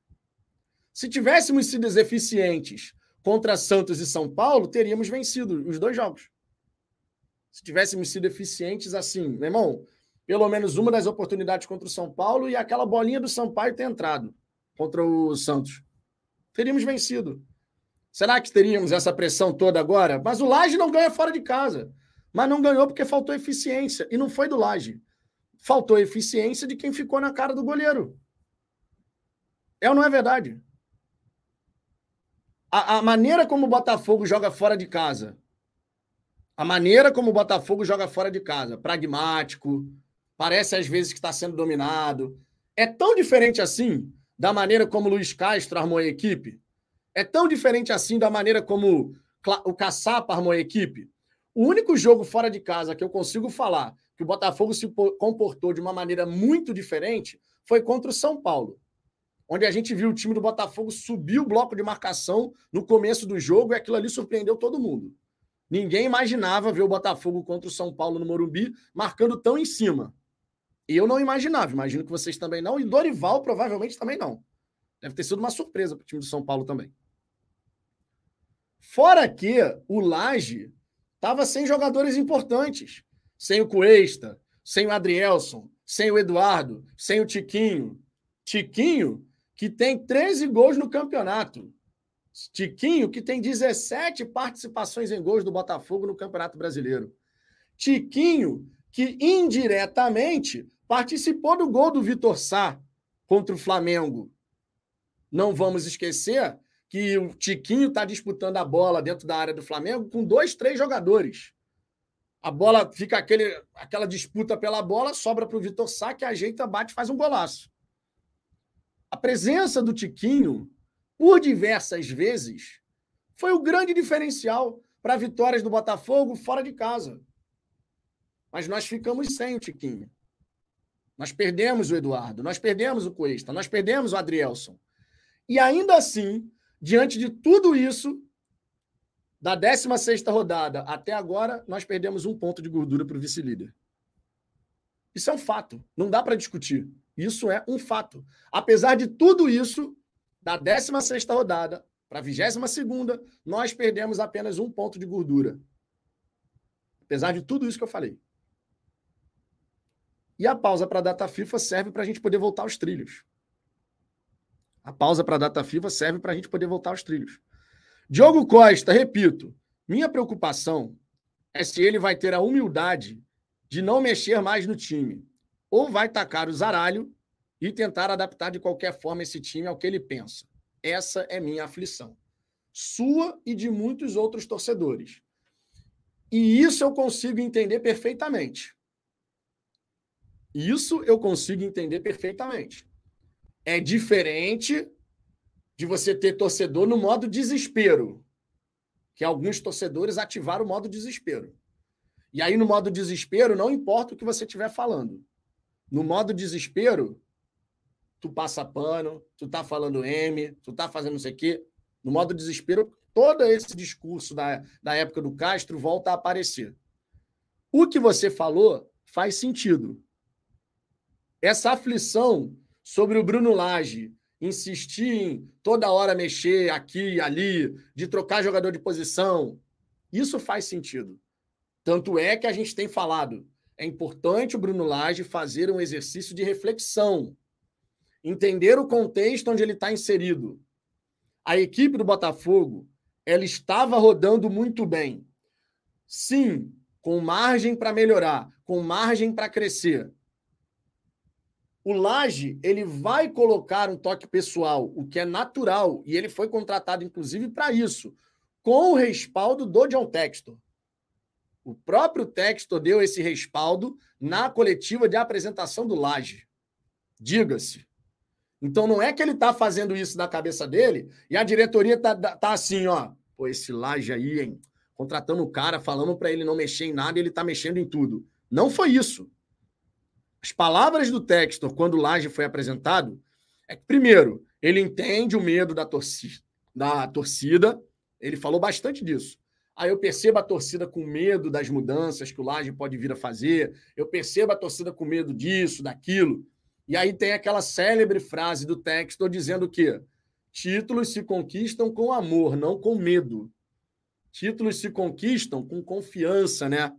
Se tivéssemos sido eficientes contra Santos e São Paulo, teríamos vencido os dois jogos. Se tivéssemos sido eficientes assim, meu irmão, pelo menos uma das oportunidades contra o São Paulo e aquela bolinha do Sampaio ter entrado contra o Santos. Teríamos vencido. Será que teríamos essa pressão toda agora? Mas o Laje não ganha fora de casa. Mas não ganhou porque faltou eficiência. E não foi do Laje. Faltou eficiência de quem ficou na cara do goleiro. É ou não é verdade? A, a maneira como o Botafogo joga fora de casa. A maneira como o Botafogo joga fora de casa. Pragmático. Parece às vezes que está sendo dominado. É tão diferente assim da maneira como o Luiz Castro armou a equipe. É tão diferente assim da maneira como o Caçapa armou a equipe. O único jogo fora de casa que eu consigo falar que o Botafogo se comportou de uma maneira muito diferente foi contra o São Paulo, onde a gente viu o time do Botafogo subir o bloco de marcação no começo do jogo e aquilo ali surpreendeu todo mundo. Ninguém imaginava ver o Botafogo contra o São Paulo no Morumbi marcando tão em cima. E eu não imaginava, imagino que vocês também não, e Dorival provavelmente também não. Deve ter sido uma surpresa para o time do São Paulo também. Fora que o Laje estava sem jogadores importantes. Sem o Cuesta, sem o Adrielson, sem o Eduardo, sem o Tiquinho. Tiquinho, que tem 13 gols no campeonato. Tiquinho, que tem 17 participações em gols do Botafogo no Campeonato Brasileiro. Tiquinho, que indiretamente participou do gol do Vitor Sá contra o Flamengo. Não vamos esquecer que o Tiquinho está disputando a bola dentro da área do Flamengo com dois, três jogadores. A bola fica aquele, aquela disputa pela bola, sobra para o Vitor Sá, que ajeita, bate faz um golaço. A presença do Tiquinho por diversas vezes, foi o grande diferencial para vitórias do Botafogo fora de casa. Mas nós ficamos sem o Tiquinho. Nós perdemos o Eduardo, nós perdemos o Cuesta, nós perdemos o Adrielson. E ainda assim, diante de tudo isso, da 16 rodada até agora, nós perdemos um ponto de gordura para o vice-líder. Isso é um fato, não dá para discutir. Isso é um fato. Apesar de tudo isso, da 16 rodada para a 22, nós perdemos apenas um ponto de gordura. Apesar de tudo isso que eu falei. E a pausa para a data FIFA serve para a gente poder voltar aos trilhos. A pausa para a data FIFA serve para a gente poder voltar aos trilhos. Diogo Costa, repito, minha preocupação é se ele vai ter a humildade de não mexer mais no time. Ou vai tacar o zaralho e tentar adaptar de qualquer forma esse time ao que ele pensa. Essa é minha aflição. Sua e de muitos outros torcedores. E isso eu consigo entender perfeitamente. Isso eu consigo entender perfeitamente. É diferente de você ter torcedor no modo desespero, que alguns torcedores ativaram o modo desespero. E aí, no modo desespero, não importa o que você estiver falando. No modo desespero, tu passa pano, tu tá falando M, tu tá fazendo não sei o quê. No modo desespero, todo esse discurso da, da época do Castro volta a aparecer. O que você falou faz sentido. Essa aflição sobre o Bruno Lage insistir em toda hora mexer aqui e ali, de trocar jogador de posição, isso faz sentido. Tanto é que a gente tem falado, é importante o Bruno Lage fazer um exercício de reflexão entender o contexto onde ele está inserido. A equipe do Botafogo, ela estava rodando muito bem. Sim, com margem para melhorar, com margem para crescer. O Laje, ele vai colocar um toque pessoal, o que é natural, e ele foi contratado inclusive para isso, com o respaldo do John Textor. O próprio Textor deu esse respaldo na coletiva de apresentação do Laje. Diga-se. Então não é que ele está fazendo isso na cabeça dele e a diretoria está tá assim, ó. Pô, esse Laje aí, hein? Contratando o cara, falando para ele não mexer em nada e ele está mexendo em tudo. Não foi isso. As palavras do Textor, quando o Laje foi apresentado, é que, primeiro, ele entende o medo da torcida, da torcida. Ele falou bastante disso. Aí eu percebo a torcida com medo das mudanças que o Laje pode vir a fazer. Eu percebo a torcida com medo disso, daquilo. E aí tem aquela célebre frase do texto dizendo que títulos se conquistam com amor, não com medo. Títulos se conquistam com confiança, né?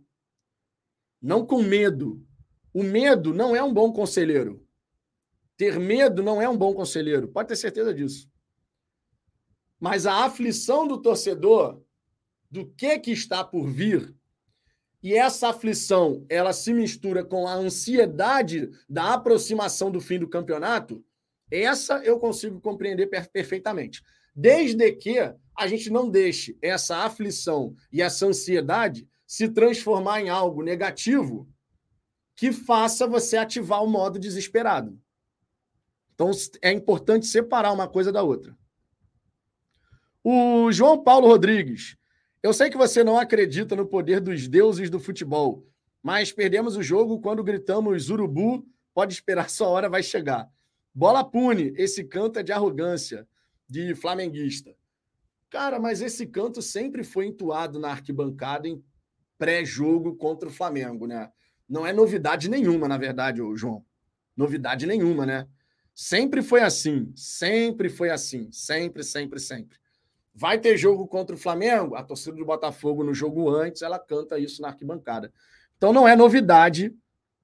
Não com medo. O medo não é um bom conselheiro. Ter medo não é um bom conselheiro, pode ter certeza disso. Mas a aflição do torcedor do que que está por vir e essa aflição, ela se mistura com a ansiedade da aproximação do fim do campeonato, essa eu consigo compreender perfeitamente. Desde que a gente não deixe essa aflição e essa ansiedade se transformar em algo negativo que faça você ativar o modo desesperado. Então é importante separar uma coisa da outra. O João Paulo Rodrigues eu sei que você não acredita no poder dos deuses do futebol, mas perdemos o jogo quando gritamos urubu, pode esperar, sua hora vai chegar. Bola pune, esse canto é de arrogância, de flamenguista. Cara, mas esse canto sempre foi entoado na arquibancada em pré-jogo contra o Flamengo, né? Não é novidade nenhuma, na verdade, João. Novidade nenhuma, né? Sempre foi assim, sempre foi assim, sempre, sempre, sempre. Vai ter jogo contra o Flamengo? A torcida do Botafogo no jogo antes, ela canta isso na arquibancada. Então não é novidade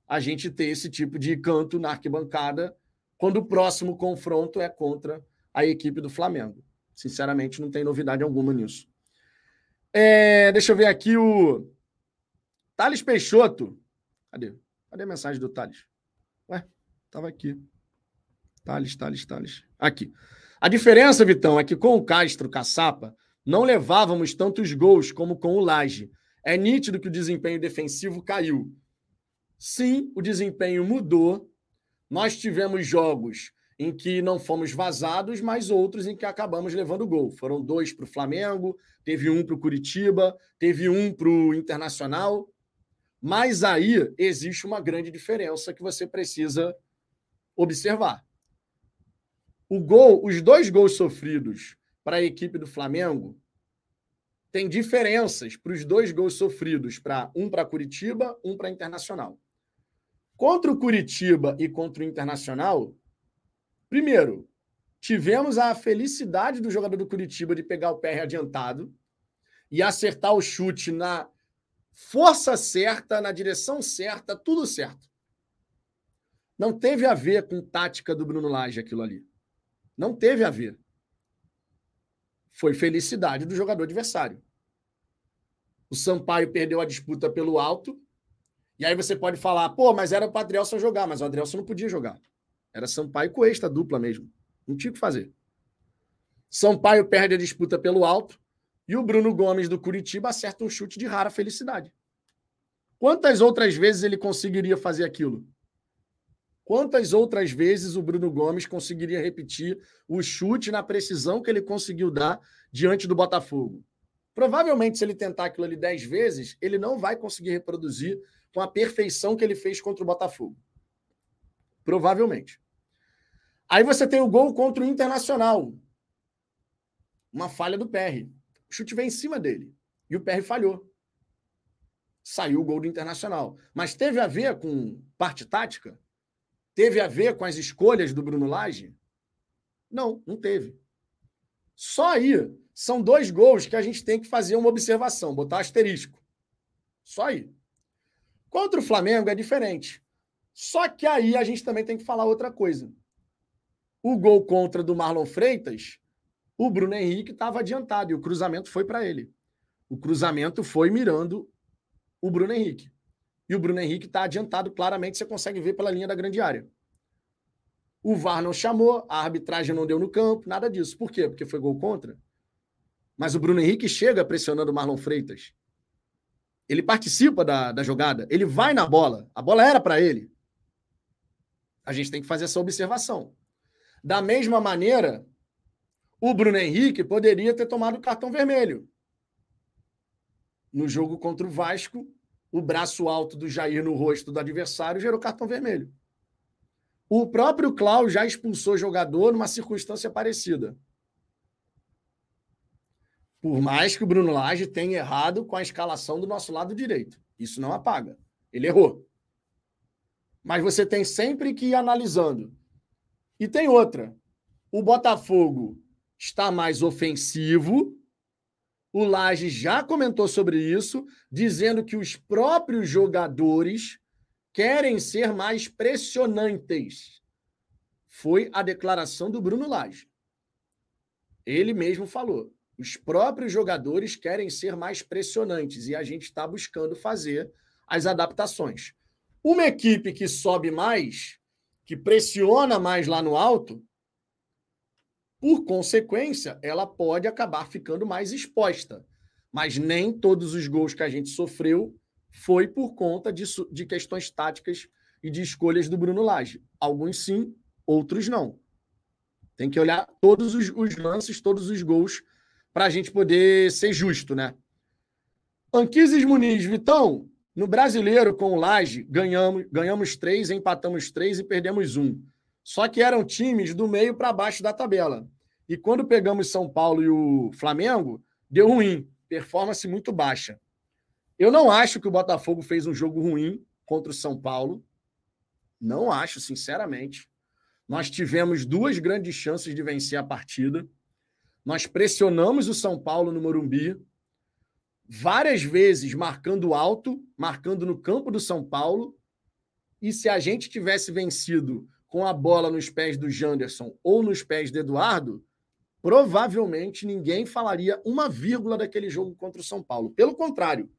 a gente ter esse tipo de canto na arquibancada quando o próximo confronto é contra a equipe do Flamengo. Sinceramente, não tem novidade alguma nisso. É, deixa eu ver aqui o Thales Peixoto. Cadê? Cadê a mensagem do Thales? Ué, tava aqui. Thales, Thales, Thales. Aqui. A diferença, Vitão, é que com o Castro Caçapa não levávamos tantos gols como com o Laje. É nítido que o desempenho defensivo caiu. Sim, o desempenho mudou. Nós tivemos jogos em que não fomos vazados, mas outros em que acabamos levando gol. Foram dois para o Flamengo, teve um para o Curitiba, teve um para o Internacional. Mas aí existe uma grande diferença que você precisa observar. O gol, os dois gols sofridos para a equipe do Flamengo tem diferenças para os dois gols sofridos para um para Curitiba, um para Internacional. Contra o Curitiba e contra o Internacional, primeiro, tivemos a felicidade do jogador do Curitiba de pegar o pé adiantado e acertar o chute na força certa, na direção certa, tudo certo. Não teve a ver com tática do Bruno Lage aquilo ali. Não teve a ver. Foi felicidade do jogador adversário. O Sampaio perdeu a disputa pelo alto. E aí você pode falar, pô, mas era para o Adrielson jogar, mas o Adrielson não podia jogar. Era Sampaio com esta dupla mesmo. Não tinha o que fazer. Sampaio perde a disputa pelo alto. E o Bruno Gomes do Curitiba acerta um chute de rara felicidade. Quantas outras vezes ele conseguiria fazer aquilo? Quantas outras vezes o Bruno Gomes conseguiria repetir o chute na precisão que ele conseguiu dar diante do Botafogo? Provavelmente, se ele tentar aquilo ali dez vezes, ele não vai conseguir reproduzir com a perfeição que ele fez contra o Botafogo. Provavelmente. Aí você tem o gol contra o Internacional. Uma falha do PR. O chute veio em cima dele. E o PR falhou. Saiu o gol do Internacional. Mas teve a ver com parte tática? Teve a ver com as escolhas do Bruno Lage? Não, não teve. Só aí são dois gols que a gente tem que fazer uma observação, botar asterisco. Só aí. Contra o Flamengo é diferente. Só que aí a gente também tem que falar outra coisa. O gol contra do Marlon Freitas o Bruno Henrique estava adiantado e o cruzamento foi para ele. O cruzamento foi mirando o Bruno Henrique. E o Bruno Henrique está adiantado, claramente você consegue ver pela linha da grande área. O VAR não chamou, a arbitragem não deu no campo, nada disso. Por quê? Porque foi gol contra. Mas o Bruno Henrique chega pressionando o Marlon Freitas. Ele participa da, da jogada, ele vai na bola. A bola era para ele. A gente tem que fazer essa observação. Da mesma maneira o Bruno Henrique poderia ter tomado cartão vermelho. No jogo contra o Vasco, o braço alto do Jair no rosto do adversário gerou cartão vermelho. O próprio Cláudio já expulsou jogador numa circunstância parecida. Por mais que o Bruno Lage tenha errado com a escalação do nosso lado direito. Isso não apaga. Ele errou. Mas você tem sempre que ir analisando. E tem outra. O Botafogo está mais ofensivo. O Laje já comentou sobre isso, dizendo que os próprios jogadores querem ser mais pressionantes. Foi a declaração do Bruno Laje. Ele mesmo falou. Os próprios jogadores querem ser mais pressionantes e a gente está buscando fazer as adaptações. Uma equipe que sobe mais, que pressiona mais lá no alto, por consequência, ela pode acabar ficando mais exposta. Mas nem todos os gols que a gente sofreu foi por conta de, de questões táticas e de escolhas do Bruno Lage. Alguns sim, outros não. Tem que olhar todos os, os lances, todos os gols, para a gente poder ser justo, né? Anquises Muniz, Vitão, No brasileiro, com o Laje, ganhamos, ganhamos três, empatamos três e perdemos um. Só que eram times do meio para baixo da tabela. E quando pegamos São Paulo e o Flamengo, deu ruim, performance muito baixa. Eu não acho que o Botafogo fez um jogo ruim contra o São Paulo. Não acho, sinceramente. Nós tivemos duas grandes chances de vencer a partida. Nós pressionamos o São Paulo no Morumbi, várias vezes marcando alto, marcando no campo do São Paulo. E se a gente tivesse vencido com a bola nos pés do Janderson ou nos pés do Eduardo, provavelmente ninguém falaria uma vírgula daquele jogo contra o São Paulo. Pelo contrário,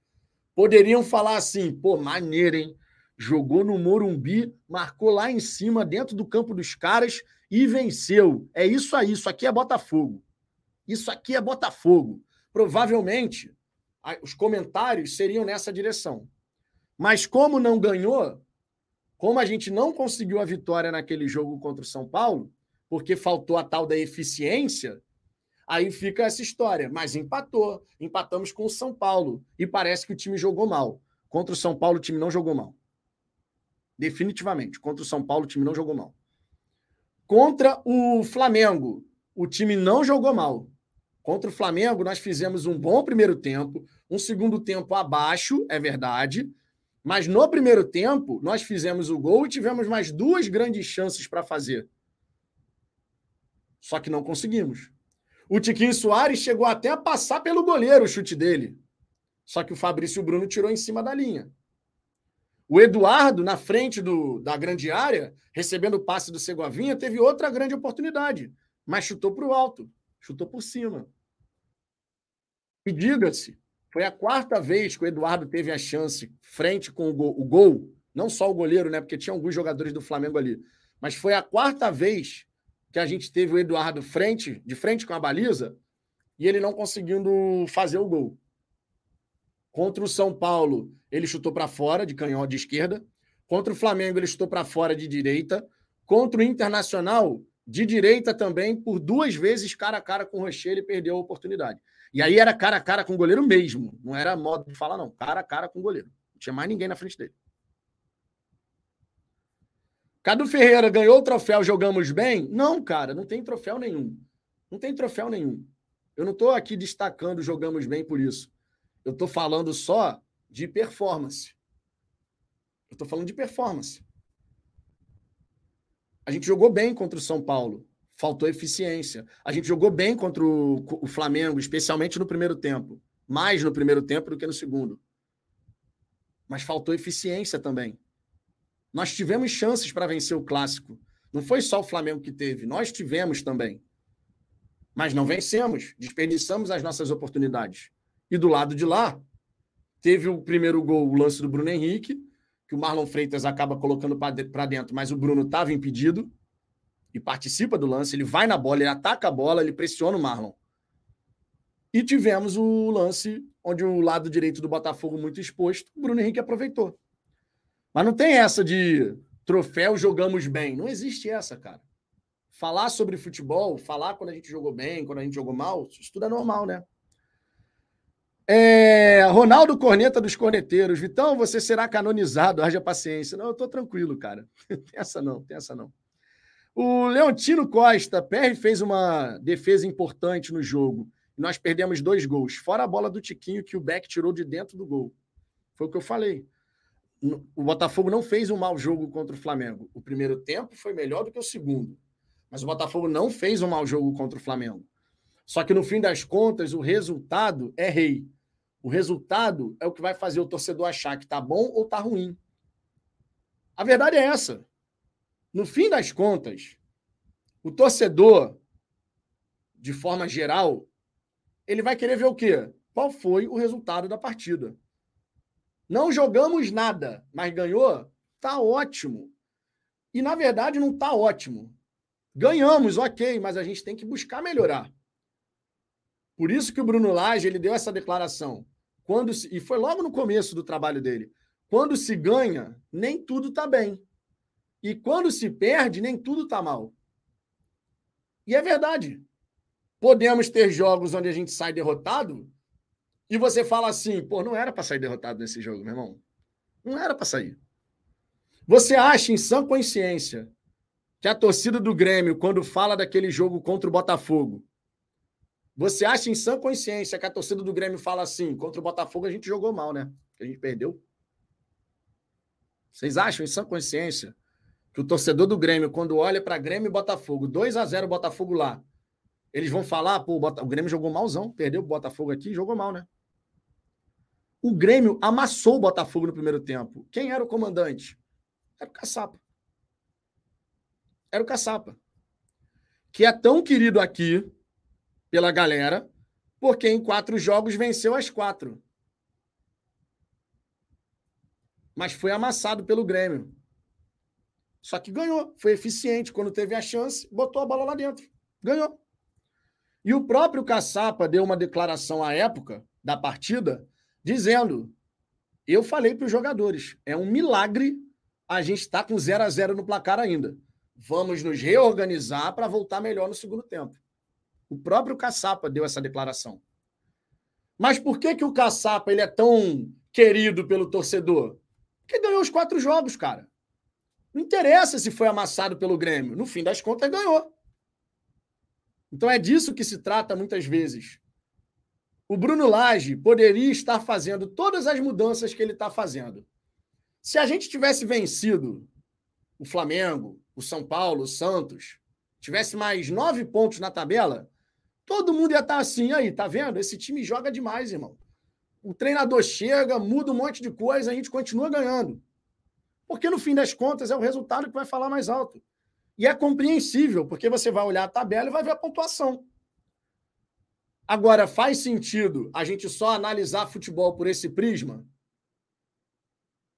poderiam falar assim: pô, maneiro, hein? Jogou no Morumbi, marcou lá em cima, dentro do campo dos caras e venceu. É isso aí, isso aqui é Botafogo. Isso aqui é Botafogo. Provavelmente os comentários seriam nessa direção. Mas como não ganhou, como a gente não conseguiu a vitória naquele jogo contra o São Paulo, porque faltou a tal da eficiência, aí fica essa história. Mas empatou. Empatamos com o São Paulo. E parece que o time jogou mal. Contra o São Paulo, o time não jogou mal. Definitivamente. Contra o São Paulo, o time não jogou mal. Contra o Flamengo, o time não jogou mal. Contra o Flamengo, nós fizemos um bom primeiro tempo, um segundo tempo abaixo, é verdade. Mas no primeiro tempo, nós fizemos o gol e tivemos mais duas grandes chances para fazer. Só que não conseguimos. O Tiquinho Soares chegou até a passar pelo goleiro o chute dele. Só que o Fabrício Bruno tirou em cima da linha. O Eduardo, na frente do, da grande área, recebendo o passe do Segovinha, teve outra grande oportunidade, mas chutou para o alto, chutou por cima. E diga-se, foi a quarta vez que o Eduardo teve a chance frente com o gol, o gol, não só o goleiro, né? Porque tinha alguns jogadores do Flamengo ali, mas foi a quarta vez que a gente teve o Eduardo frente, de frente com a baliza, e ele não conseguindo fazer o gol. Contra o São Paulo, ele chutou para fora, de canhão de esquerda. Contra o Flamengo, ele chutou para fora de direita. Contra o Internacional, de direita também, por duas vezes cara a cara com o Rocher, ele perdeu a oportunidade. E aí era cara a cara com o goleiro mesmo. Não era modo de falar, não. Cara a cara com o goleiro. Não tinha mais ninguém na frente dele. Cadu Ferreira ganhou o troféu, jogamos bem? Não, cara, não tem troféu nenhum. Não tem troféu nenhum. Eu não estou aqui destacando jogamos bem por isso. Eu estou falando só de performance. Eu estou falando de performance. A gente jogou bem contra o São Paulo. Faltou eficiência. A gente jogou bem contra o, o Flamengo, especialmente no primeiro tempo. Mais no primeiro tempo do que no segundo. Mas faltou eficiência também. Nós tivemos chances para vencer o clássico. Não foi só o Flamengo que teve, nós tivemos também. Mas não vencemos, desperdiçamos as nossas oportunidades. E do lado de lá, teve o primeiro gol, o lance do Bruno Henrique, que o Marlon Freitas acaba colocando para dentro, mas o Bruno estava impedido e participa do lance. Ele vai na bola, ele ataca a bola, ele pressiona o Marlon. E tivemos o lance onde o lado direito do Botafogo muito exposto, o Bruno Henrique aproveitou. Mas não tem essa de troféu jogamos bem. Não existe essa, cara. Falar sobre futebol, falar quando a gente jogou bem, quando a gente jogou mal, isso tudo é normal, né? É, Ronaldo Corneta dos Corneteiros. Vitão, você será canonizado, haja paciência. Não, eu tô tranquilo, cara. (laughs) tem essa não, tem essa não. O Leontino Costa, PR fez uma defesa importante no jogo. Nós perdemos dois gols, fora a bola do Tiquinho que o Beck tirou de dentro do gol. Foi o que eu falei o Botafogo não fez um mau jogo contra o Flamengo. O primeiro tempo foi melhor do que o segundo. Mas o Botafogo não fez um mau jogo contra o Flamengo. Só que no fim das contas, o resultado é rei. O resultado é o que vai fazer o torcedor achar que tá bom ou tá ruim. A verdade é essa. No fim das contas, o torcedor, de forma geral, ele vai querer ver o quê? Qual foi o resultado da partida? Não jogamos nada, mas ganhou? Tá ótimo. E na verdade não tá ótimo. Ganhamos, ok, mas a gente tem que buscar melhorar. Por isso que o Bruno Lage ele deu essa declaração. Quando se, e foi logo no começo do trabalho dele. Quando se ganha, nem tudo tá bem. E quando se perde, nem tudo tá mal. E é verdade. Podemos ter jogos onde a gente sai derrotado, e você fala assim, pô, não era para sair derrotado nesse jogo, meu irmão. Não era para sair. Você acha em sã consciência que a torcida do Grêmio, quando fala daquele jogo contra o Botafogo, você acha em sã consciência que a torcida do Grêmio fala assim: contra o Botafogo a gente jogou mal, né? A gente perdeu? Vocês acham em sã consciência que o torcedor do Grêmio, quando olha para Grêmio e Botafogo, 2 a 0 Botafogo lá, eles vão falar, pô, o Grêmio jogou malzão, perdeu o Botafogo aqui, jogou mal, né? O Grêmio amassou o Botafogo no primeiro tempo. Quem era o comandante? Era o Caçapa. Era o Caçapa. Que é tão querido aqui pela galera, porque em quatro jogos venceu as quatro. Mas foi amassado pelo Grêmio. Só que ganhou, foi eficiente. Quando teve a chance, botou a bola lá dentro. Ganhou. E o próprio Caçapa deu uma declaração à época da partida, dizendo: Eu falei para os jogadores, é um milagre a gente estar tá com 0 a 0 no placar ainda. Vamos nos reorganizar para voltar melhor no segundo tempo. O próprio Caçapa deu essa declaração. Mas por que, que o Caçapa ele é tão querido pelo torcedor? Porque ganhou os quatro jogos, cara. Não interessa se foi amassado pelo Grêmio. No fim das contas, ganhou. Então é disso que se trata muitas vezes. O Bruno Lage poderia estar fazendo todas as mudanças que ele está fazendo. Se a gente tivesse vencido o Flamengo, o São Paulo, o Santos, tivesse mais nove pontos na tabela, todo mundo ia estar assim, aí, tá vendo? Esse time joga demais, irmão. O treinador chega, muda um monte de coisa, a gente continua ganhando. Porque no fim das contas é o resultado que vai falar mais alto. E é compreensível, porque você vai olhar a tabela e vai ver a pontuação. Agora, faz sentido a gente só analisar futebol por esse prisma?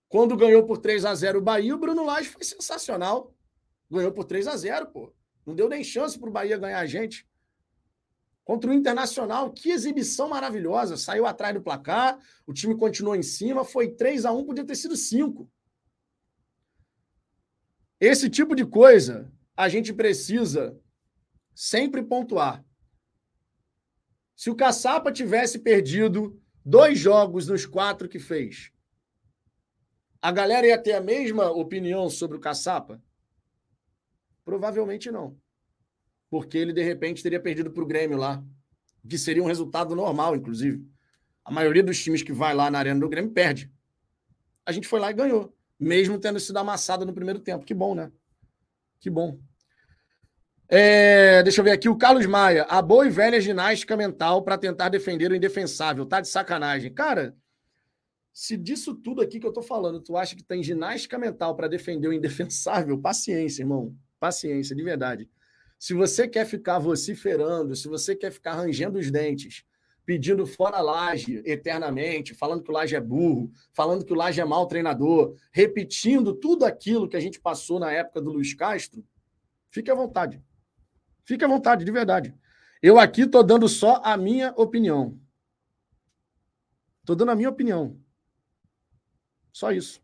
Quando ganhou por 3 a 0 o Bahia, o Bruno Lage foi sensacional. Ganhou por 3 a 0 pô. Não deu nem chance para o Bahia ganhar a gente. Contra o Internacional, que exibição maravilhosa. Saiu atrás do placar, o time continuou em cima, foi 3 a 1 podia ter sido 5. Esse tipo de coisa a gente precisa sempre pontuar. Se o Caçapa tivesse perdido dois jogos nos quatro que fez, a galera ia ter a mesma opinião sobre o Caçapa? Provavelmente não. Porque ele, de repente, teria perdido para o Grêmio lá. Que seria um resultado normal, inclusive. A maioria dos times que vai lá na arena do Grêmio perde. A gente foi lá e ganhou mesmo tendo sido amassado no primeiro tempo. Que bom, né? Que bom. É, deixa eu ver aqui, o Carlos Maia. A boa e velha ginástica mental para tentar defender o indefensável. Tá de sacanagem. Cara, se disso tudo aqui que eu tô falando, tu acha que tem ginástica mental para defender o indefensável, paciência, irmão. Paciência, de verdade. Se você quer ficar vociferando, se você quer ficar rangendo os dentes, pedindo fora Laje eternamente, falando que o Laje é burro, falando que o Laje é mau treinador, repetindo tudo aquilo que a gente passou na época do Luiz Castro, fique à vontade. Fique à vontade, de verdade. Eu aqui estou dando só a minha opinião. Estou dando a minha opinião. Só isso.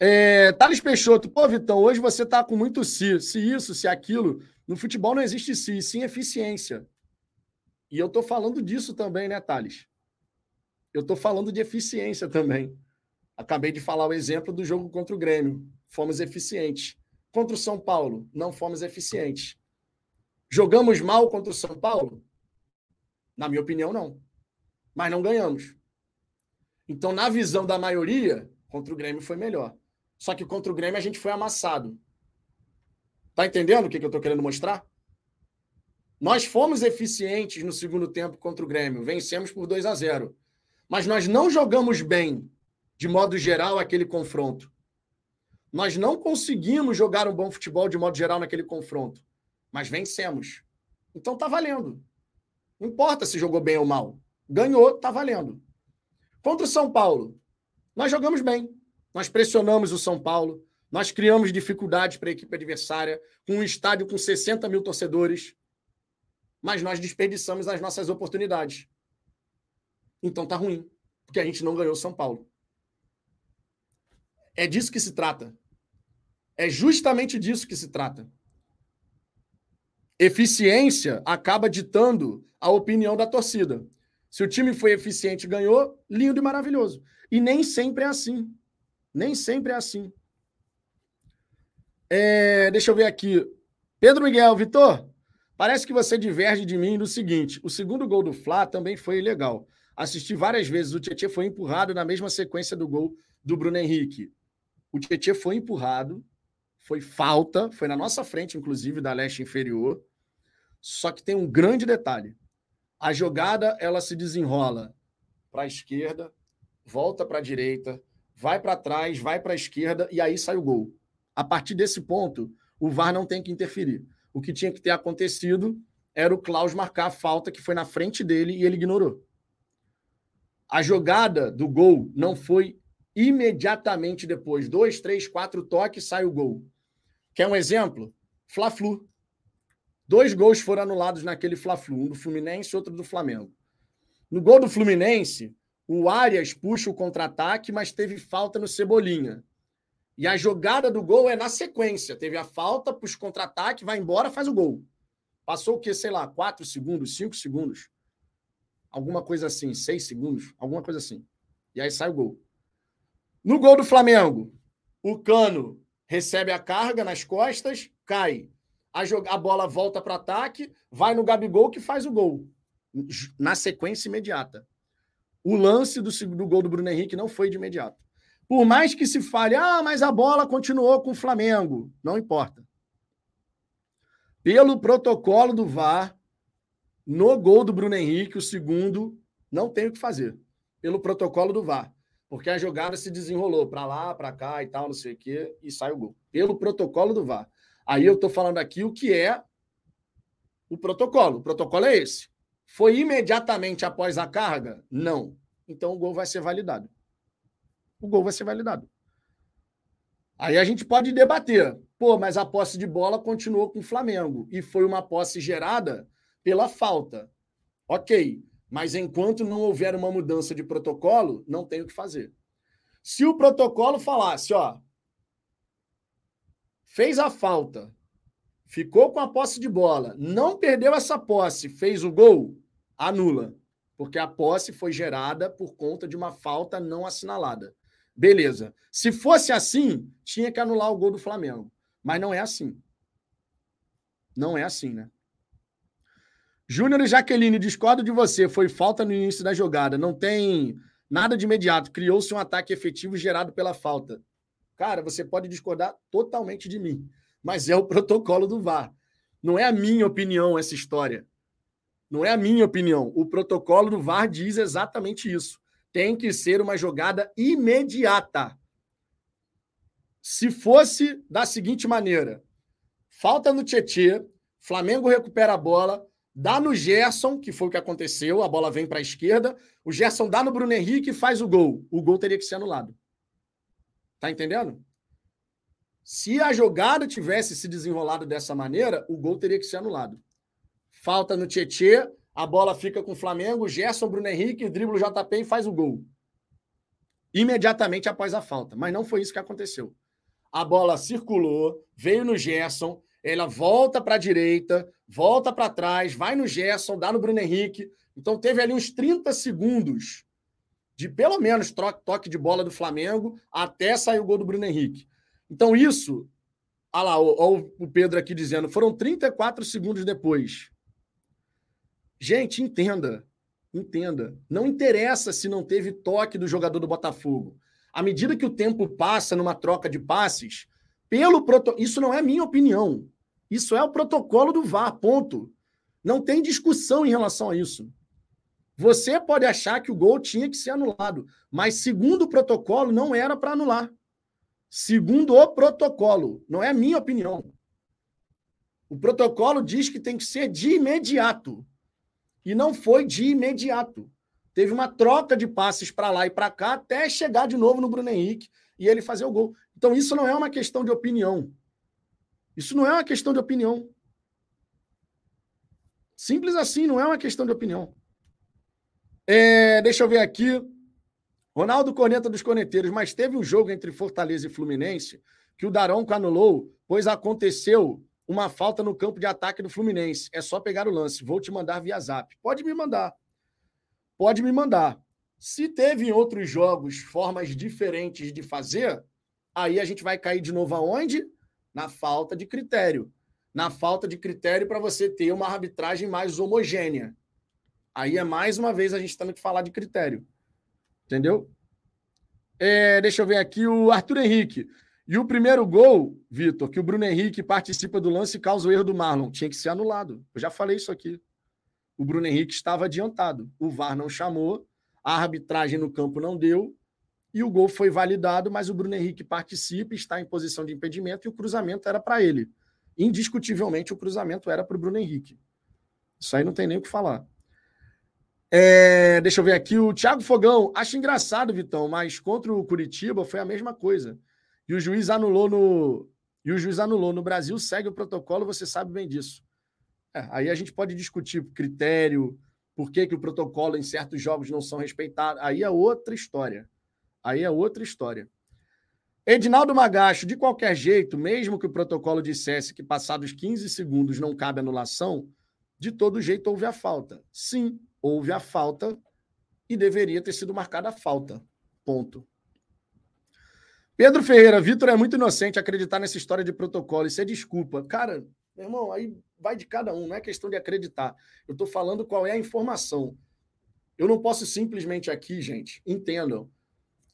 É, Thales Peixoto, pô, Vitão, hoje você está com muito se, se isso, se aquilo. No futebol não existe se, sim eficiência. E eu estou falando disso também, né, Thales? Eu estou falando de eficiência também. Acabei de falar o exemplo do jogo contra o Grêmio. Fomos eficientes. Contra o São Paulo, não fomos eficientes. Jogamos mal contra o São Paulo? Na minha opinião, não. Mas não ganhamos. Então, na visão da maioria, contra o Grêmio foi melhor. Só que contra o Grêmio a gente foi amassado. Tá entendendo o que, que eu estou querendo mostrar? Nós fomos eficientes no segundo tempo contra o Grêmio, vencemos por 2 a 0. Mas nós não jogamos bem, de modo geral, aquele confronto. Nós não conseguimos jogar um bom futebol de modo geral naquele confronto, mas vencemos. Então tá valendo. Não importa se jogou bem ou mal. Ganhou, tá valendo. Contra o São Paulo, nós jogamos bem. Nós pressionamos o São Paulo, nós criamos dificuldades para a equipe adversária, com um estádio com 60 mil torcedores mas nós desperdiçamos as nossas oportunidades. Então tá ruim, porque a gente não ganhou São Paulo. É disso que se trata. É justamente disso que se trata. Eficiência acaba ditando a opinião da torcida. Se o time foi eficiente e ganhou, lindo e maravilhoso. E nem sempre é assim. Nem sempre é assim. É, deixa eu ver aqui. Pedro Miguel, Vitor, parece que você diverge de mim no seguinte: o segundo gol do Fla também foi ilegal. Assisti várias vezes, o Tietchan foi empurrado na mesma sequência do gol do Bruno Henrique. O Tietchan foi empurrado, foi falta, foi na nossa frente, inclusive, da leste inferior. Só que tem um grande detalhe. A jogada, ela se desenrola para a esquerda, volta para a direita, vai para trás, vai para a esquerda e aí sai o gol. A partir desse ponto, o VAR não tem que interferir. O que tinha que ter acontecido era o Klaus marcar a falta que foi na frente dele e ele ignorou. A jogada do gol não foi imediatamente depois. Dois, três, quatro toques, sai o gol. Quer um exemplo? Fla-Flu. Dois gols foram anulados naquele Fla-Flu, um do Fluminense e outro do Flamengo. No gol do Fluminense, o Arias puxa o contra-ataque, mas teve falta no Cebolinha. E a jogada do gol é na sequência. Teve a falta, puxa contra-ataque, vai embora, faz o gol. Passou o quê? Sei lá, quatro segundos, cinco segundos. Alguma coisa assim, seis segundos, alguma coisa assim. E aí sai o gol. No gol do Flamengo, o Cano recebe a carga nas costas, cai. A, a bola volta para ataque, vai no Gabigol que faz o gol. Na sequência imediata. O lance do, do gol do Bruno Henrique não foi de imediato. Por mais que se fale, ah, mas a bola continuou com o Flamengo. Não importa. Pelo protocolo do VAR, no gol do Bruno Henrique, o segundo, não tem o que fazer. Pelo protocolo do VAR. Porque a jogada se desenrolou para lá, para cá e tal, não sei o quê, e sai o gol. Pelo protocolo do VAR. Aí eu estou falando aqui o que é o protocolo. O protocolo é esse. Foi imediatamente após a carga? Não. Então o gol vai ser validado. O gol vai ser validado. Aí a gente pode debater. Pô, mas a posse de bola continuou com o Flamengo e foi uma posse gerada pela falta. Ok. Mas enquanto não houver uma mudança de protocolo, não tem o que fazer. Se o protocolo falasse, ó, fez a falta, ficou com a posse de bola, não perdeu essa posse, fez o gol, anula. Porque a posse foi gerada por conta de uma falta não assinalada. Beleza. Se fosse assim, tinha que anular o gol do Flamengo. Mas não é assim. Não é assim, né? Júnior e Jaqueline, discordo de você. Foi falta no início da jogada. Não tem nada de imediato. Criou-se um ataque efetivo gerado pela falta. Cara, você pode discordar totalmente de mim. Mas é o (laughs) protocolo do VAR. Não é a minha opinião essa história. Não é a minha opinião. O protocolo do VAR diz exatamente isso. Tem que ser uma jogada imediata. Se fosse da seguinte maneira: falta no Tietê, Flamengo recupera a bola, dá no Gerson, que foi o que aconteceu, a bola vem para a esquerda, o Gerson dá no Bruno Henrique e faz o gol. O gol teria que ser anulado. Tá entendendo? Se a jogada tivesse se desenrolado dessa maneira, o gol teria que ser anulado falta no Tietê, a bola fica com o Flamengo, Gerson, Bruno Henrique, dribla o JP e faz o gol. Imediatamente após a falta. Mas não foi isso que aconteceu. A bola circulou, veio no Gerson, ela volta para a direita, volta para trás, vai no Gerson, dá no Bruno Henrique. Então teve ali uns 30 segundos de pelo menos toque de bola do Flamengo até sair o gol do Bruno Henrique. Então isso, olha lá, olha o Pedro aqui dizendo, foram 34 segundos depois. Gente, entenda. Entenda. Não interessa se não teve toque do jogador do Botafogo. À medida que o tempo passa numa troca de passes, pelo proto... isso não é minha opinião. Isso é o protocolo do VAR, ponto. Não tem discussão em relação a isso. Você pode achar que o gol tinha que ser anulado, mas segundo o protocolo não era para anular. Segundo o protocolo, não é minha opinião. O protocolo diz que tem que ser de imediato. E não foi de imediato. Teve uma troca de passes para lá e para cá até chegar de novo no Bruno Henrique e ele fazer o gol. Então isso não é uma questão de opinião. Isso não é uma questão de opinião. Simples assim, não é uma questão de opinião. É, deixa eu ver aqui. Ronaldo Corneta dos Corneteiros, mas teve um jogo entre Fortaleza e Fluminense que o Daronco anulou, pois aconteceu uma falta no campo de ataque do Fluminense. É só pegar o lance. Vou te mandar via zap. Pode me mandar. Pode me mandar. Se teve em outros jogos formas diferentes de fazer, aí a gente vai cair de novo aonde? Na falta de critério. Na falta de critério para você ter uma arbitragem mais homogênea. Aí é mais uma vez a gente tendo que falar de critério. Entendeu? É, deixa eu ver aqui o Arthur Henrique. E o primeiro gol, Vitor, que o Bruno Henrique participa do lance e causa o erro do Marlon, tinha que ser anulado. Eu já falei isso aqui. O Bruno Henrique estava adiantado. O VAR não chamou, a arbitragem no campo não deu, e o gol foi validado, mas o Bruno Henrique participa, está em posição de impedimento e o cruzamento era para ele. Indiscutivelmente, o cruzamento era para o Bruno Henrique. Isso aí não tem nem o que falar. É, deixa eu ver aqui. O Thiago Fogão. Acho engraçado, Vitão, mas contra o Curitiba foi a mesma coisa. E o juiz anulou no. E o juiz anulou. No Brasil segue o protocolo, você sabe bem disso. É, aí a gente pode discutir critério, por que, que o protocolo em certos jogos não são respeitados. Aí é outra história. Aí é outra história. Edinaldo Magacho, de qualquer jeito, mesmo que o protocolo dissesse que passados 15 segundos não cabe anulação, de todo jeito houve a falta. Sim, houve a falta e deveria ter sido marcada a falta. Ponto. Pedro Ferreira, Vitor é muito inocente acreditar nessa história de protocolo. Isso é desculpa. Cara, meu irmão, aí vai de cada um, não é questão de acreditar. Eu estou falando qual é a informação. Eu não posso simplesmente aqui, gente, entendam.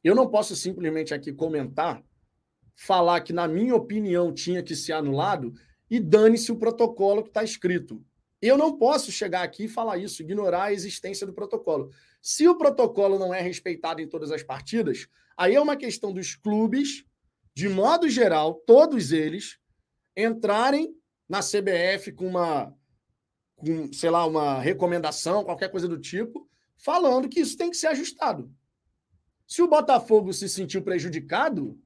Eu não posso simplesmente aqui comentar, falar que, na minha opinião, tinha que ser anulado e dane-se o protocolo que está escrito. Eu não posso chegar aqui e falar isso, ignorar a existência do protocolo. Se o protocolo não é respeitado em todas as partidas, aí é uma questão dos clubes, de modo geral, todos eles, entrarem na CBF com uma, com, sei lá, uma recomendação, qualquer coisa do tipo, falando que isso tem que ser ajustado. Se o Botafogo se sentiu prejudicado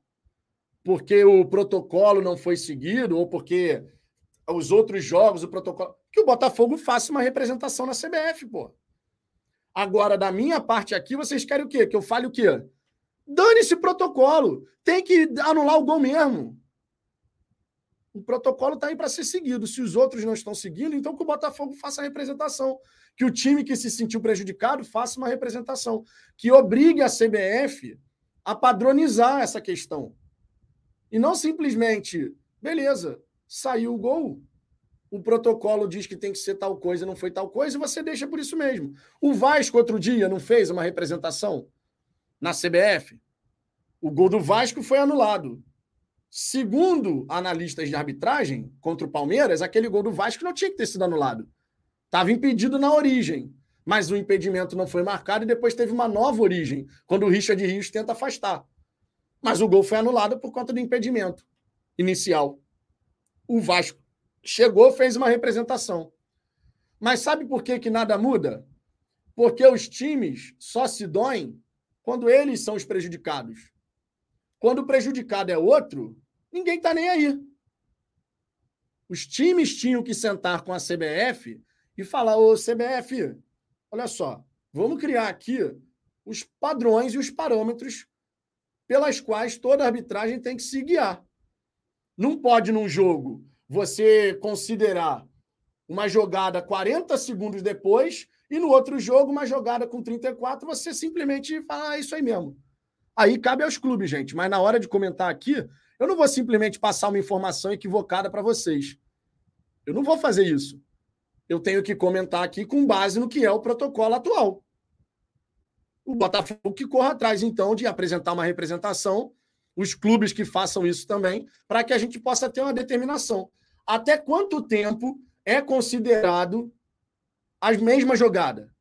porque o protocolo não foi seguido ou porque os outros jogos, o protocolo, que o Botafogo faça uma representação na CBF, pô. Agora, da minha parte aqui, vocês querem o quê? Que eu fale o quê? Dane esse protocolo. Tem que anular o gol mesmo. O protocolo está aí para ser seguido. Se os outros não estão seguindo, então que o Botafogo faça a representação. Que o time que se sentiu prejudicado faça uma representação. Que obrigue a CBF a padronizar essa questão. E não simplesmente, beleza, saiu o gol. O protocolo diz que tem que ser tal coisa, não foi tal coisa, e você deixa por isso mesmo. O Vasco, outro dia, não fez uma representação na CBF? O gol do Vasco foi anulado. Segundo analistas de arbitragem contra o Palmeiras, aquele gol do Vasco não tinha que ter sido anulado. Estava impedido na origem, mas o impedimento não foi marcado e depois teve uma nova origem, quando o Richard Rios tenta afastar. Mas o gol foi anulado por conta do impedimento inicial. O Vasco chegou, fez uma representação. Mas sabe por que, que nada muda? Porque os times só se doem quando eles são os prejudicados. Quando o prejudicado é outro, ninguém está nem aí. Os times tinham que sentar com a CBF e falar: Ô CBF, olha só, vamos criar aqui os padrões e os parâmetros pelas quais toda arbitragem tem que se guiar. Não pode, num jogo, você considerar uma jogada 40 segundos depois e no outro jogo, uma jogada com 34, você simplesmente fala: ah, isso aí mesmo. Aí cabe aos clubes, gente. Mas na hora de comentar aqui, eu não vou simplesmente passar uma informação equivocada para vocês. Eu não vou fazer isso. Eu tenho que comentar aqui com base no que é o protocolo atual. O Botafogo que corra atrás, então, de apresentar uma representação, os clubes que façam isso também, para que a gente possa ter uma determinação. Até quanto tempo é considerado a mesma jogada?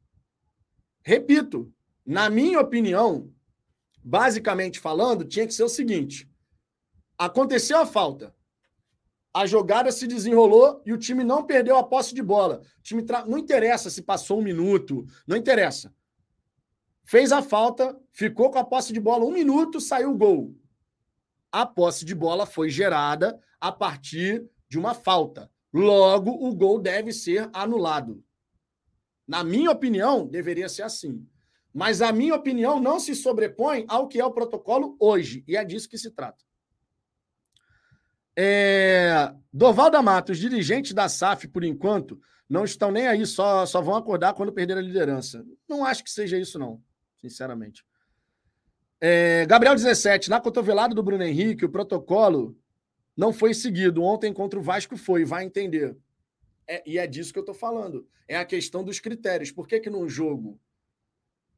Repito, na minha opinião, basicamente falando, tinha que ser o seguinte: aconteceu a falta, a jogada se desenrolou e o time não perdeu a posse de bola. O time tra... não interessa se passou um minuto, não interessa. Fez a falta, ficou com a posse de bola um minuto, saiu o gol. A posse de bola foi gerada a partir de uma falta. Logo, o gol deve ser anulado. Na minha opinião, deveria ser assim. Mas a minha opinião não se sobrepõe ao que é o protocolo hoje, e é disso que se trata. É... Doval da Matos, dirigentes da SAF, por enquanto, não estão nem aí, só, só vão acordar quando perder a liderança. Não acho que seja isso, não. sinceramente. É, Gabriel 17, na cotovelada do Bruno Henrique, o protocolo não foi seguido. Ontem contra o Vasco foi, vai entender. É, e é disso que eu estou falando. É a questão dos critérios. Por que, que num jogo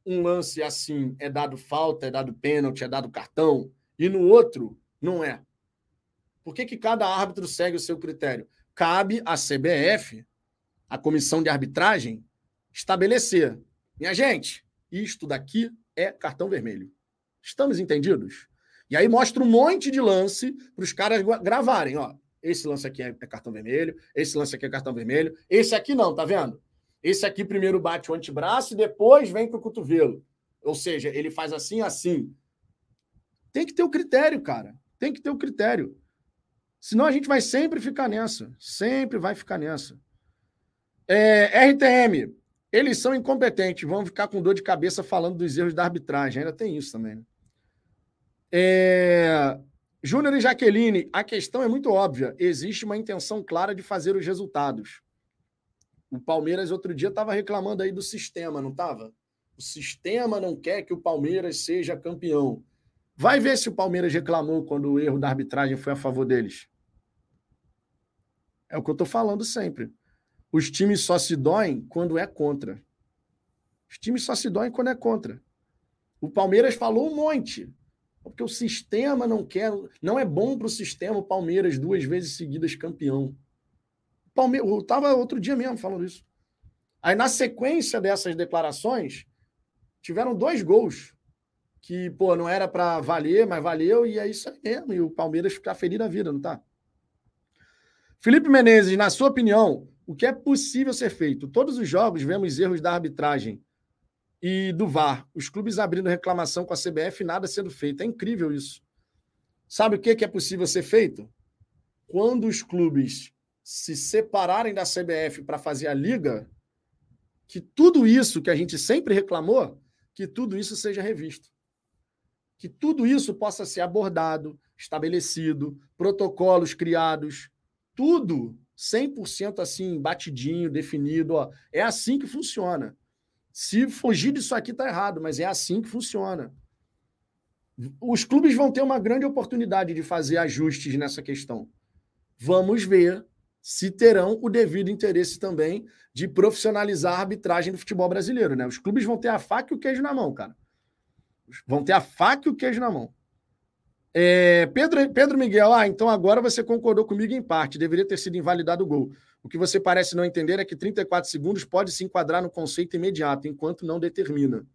um lance assim é dado falta, é dado pênalti, é dado cartão, e no outro não é? Por que, que cada árbitro segue o seu critério? Cabe à CBF, a comissão de arbitragem, estabelecer. Minha gente, isto daqui é cartão vermelho. Estamos entendidos? E aí mostra um monte de lance para os caras gravarem. Ó, esse lance aqui é cartão vermelho, esse lance aqui é cartão vermelho, esse aqui não, tá vendo? Esse aqui primeiro bate o antebraço e depois vem para o cotovelo. Ou seja, ele faz assim, assim. Tem que ter o critério, cara. Tem que ter o critério. Senão a gente vai sempre ficar nessa. Sempre vai ficar nessa. É, RTM, eles são incompetentes, vão ficar com dor de cabeça falando dos erros da arbitragem. Ainda tem isso também. Né? É... Júnior e Jaqueline, a questão é muito óbvia. Existe uma intenção clara de fazer os resultados. O Palmeiras outro dia estava reclamando aí do sistema, não estava? O sistema não quer que o Palmeiras seja campeão. Vai ver se o Palmeiras reclamou quando o erro da arbitragem foi a favor deles. É o que eu estou falando sempre. Os times só se doem quando é contra. Os times só se doem quando é contra. O Palmeiras falou um monte. Porque o sistema não quer. Não é bom para o sistema o Palmeiras duas vezes seguidas campeão. Palmeiras, eu estava outro dia mesmo falando isso. Aí, na sequência dessas declarações, tiveram dois gols que, pô, não era para valer, mas valeu, e é isso aí mesmo. E o Palmeiras ficar feliz da vida, não tá? Felipe Menezes, na sua opinião, o que é possível ser feito? Todos os jogos vemos erros da arbitragem e do VAR. Os clubes abrindo reclamação com a CBF nada sendo feito. É incrível isso. Sabe o que é possível ser feito? Quando os clubes se separarem da CBF para fazer a liga, que tudo isso que a gente sempre reclamou, que tudo isso seja revisto. Que tudo isso possa ser abordado, estabelecido, protocolos criados, tudo 100% assim, batidinho, definido. Ó. É assim que funciona. Se fugir disso aqui, está errado, mas é assim que funciona. Os clubes vão ter uma grande oportunidade de fazer ajustes nessa questão. Vamos ver se terão o devido interesse também de profissionalizar a arbitragem do futebol brasileiro, né? Os clubes vão ter a faca e o queijo na mão, cara. Vão ter a faca e o queijo na mão. É, Pedro, Pedro Miguel, ah, então agora você concordou comigo em parte, deveria ter sido invalidado o gol. O que você parece não entender é que 34 segundos pode se enquadrar no conceito imediato, enquanto não determina.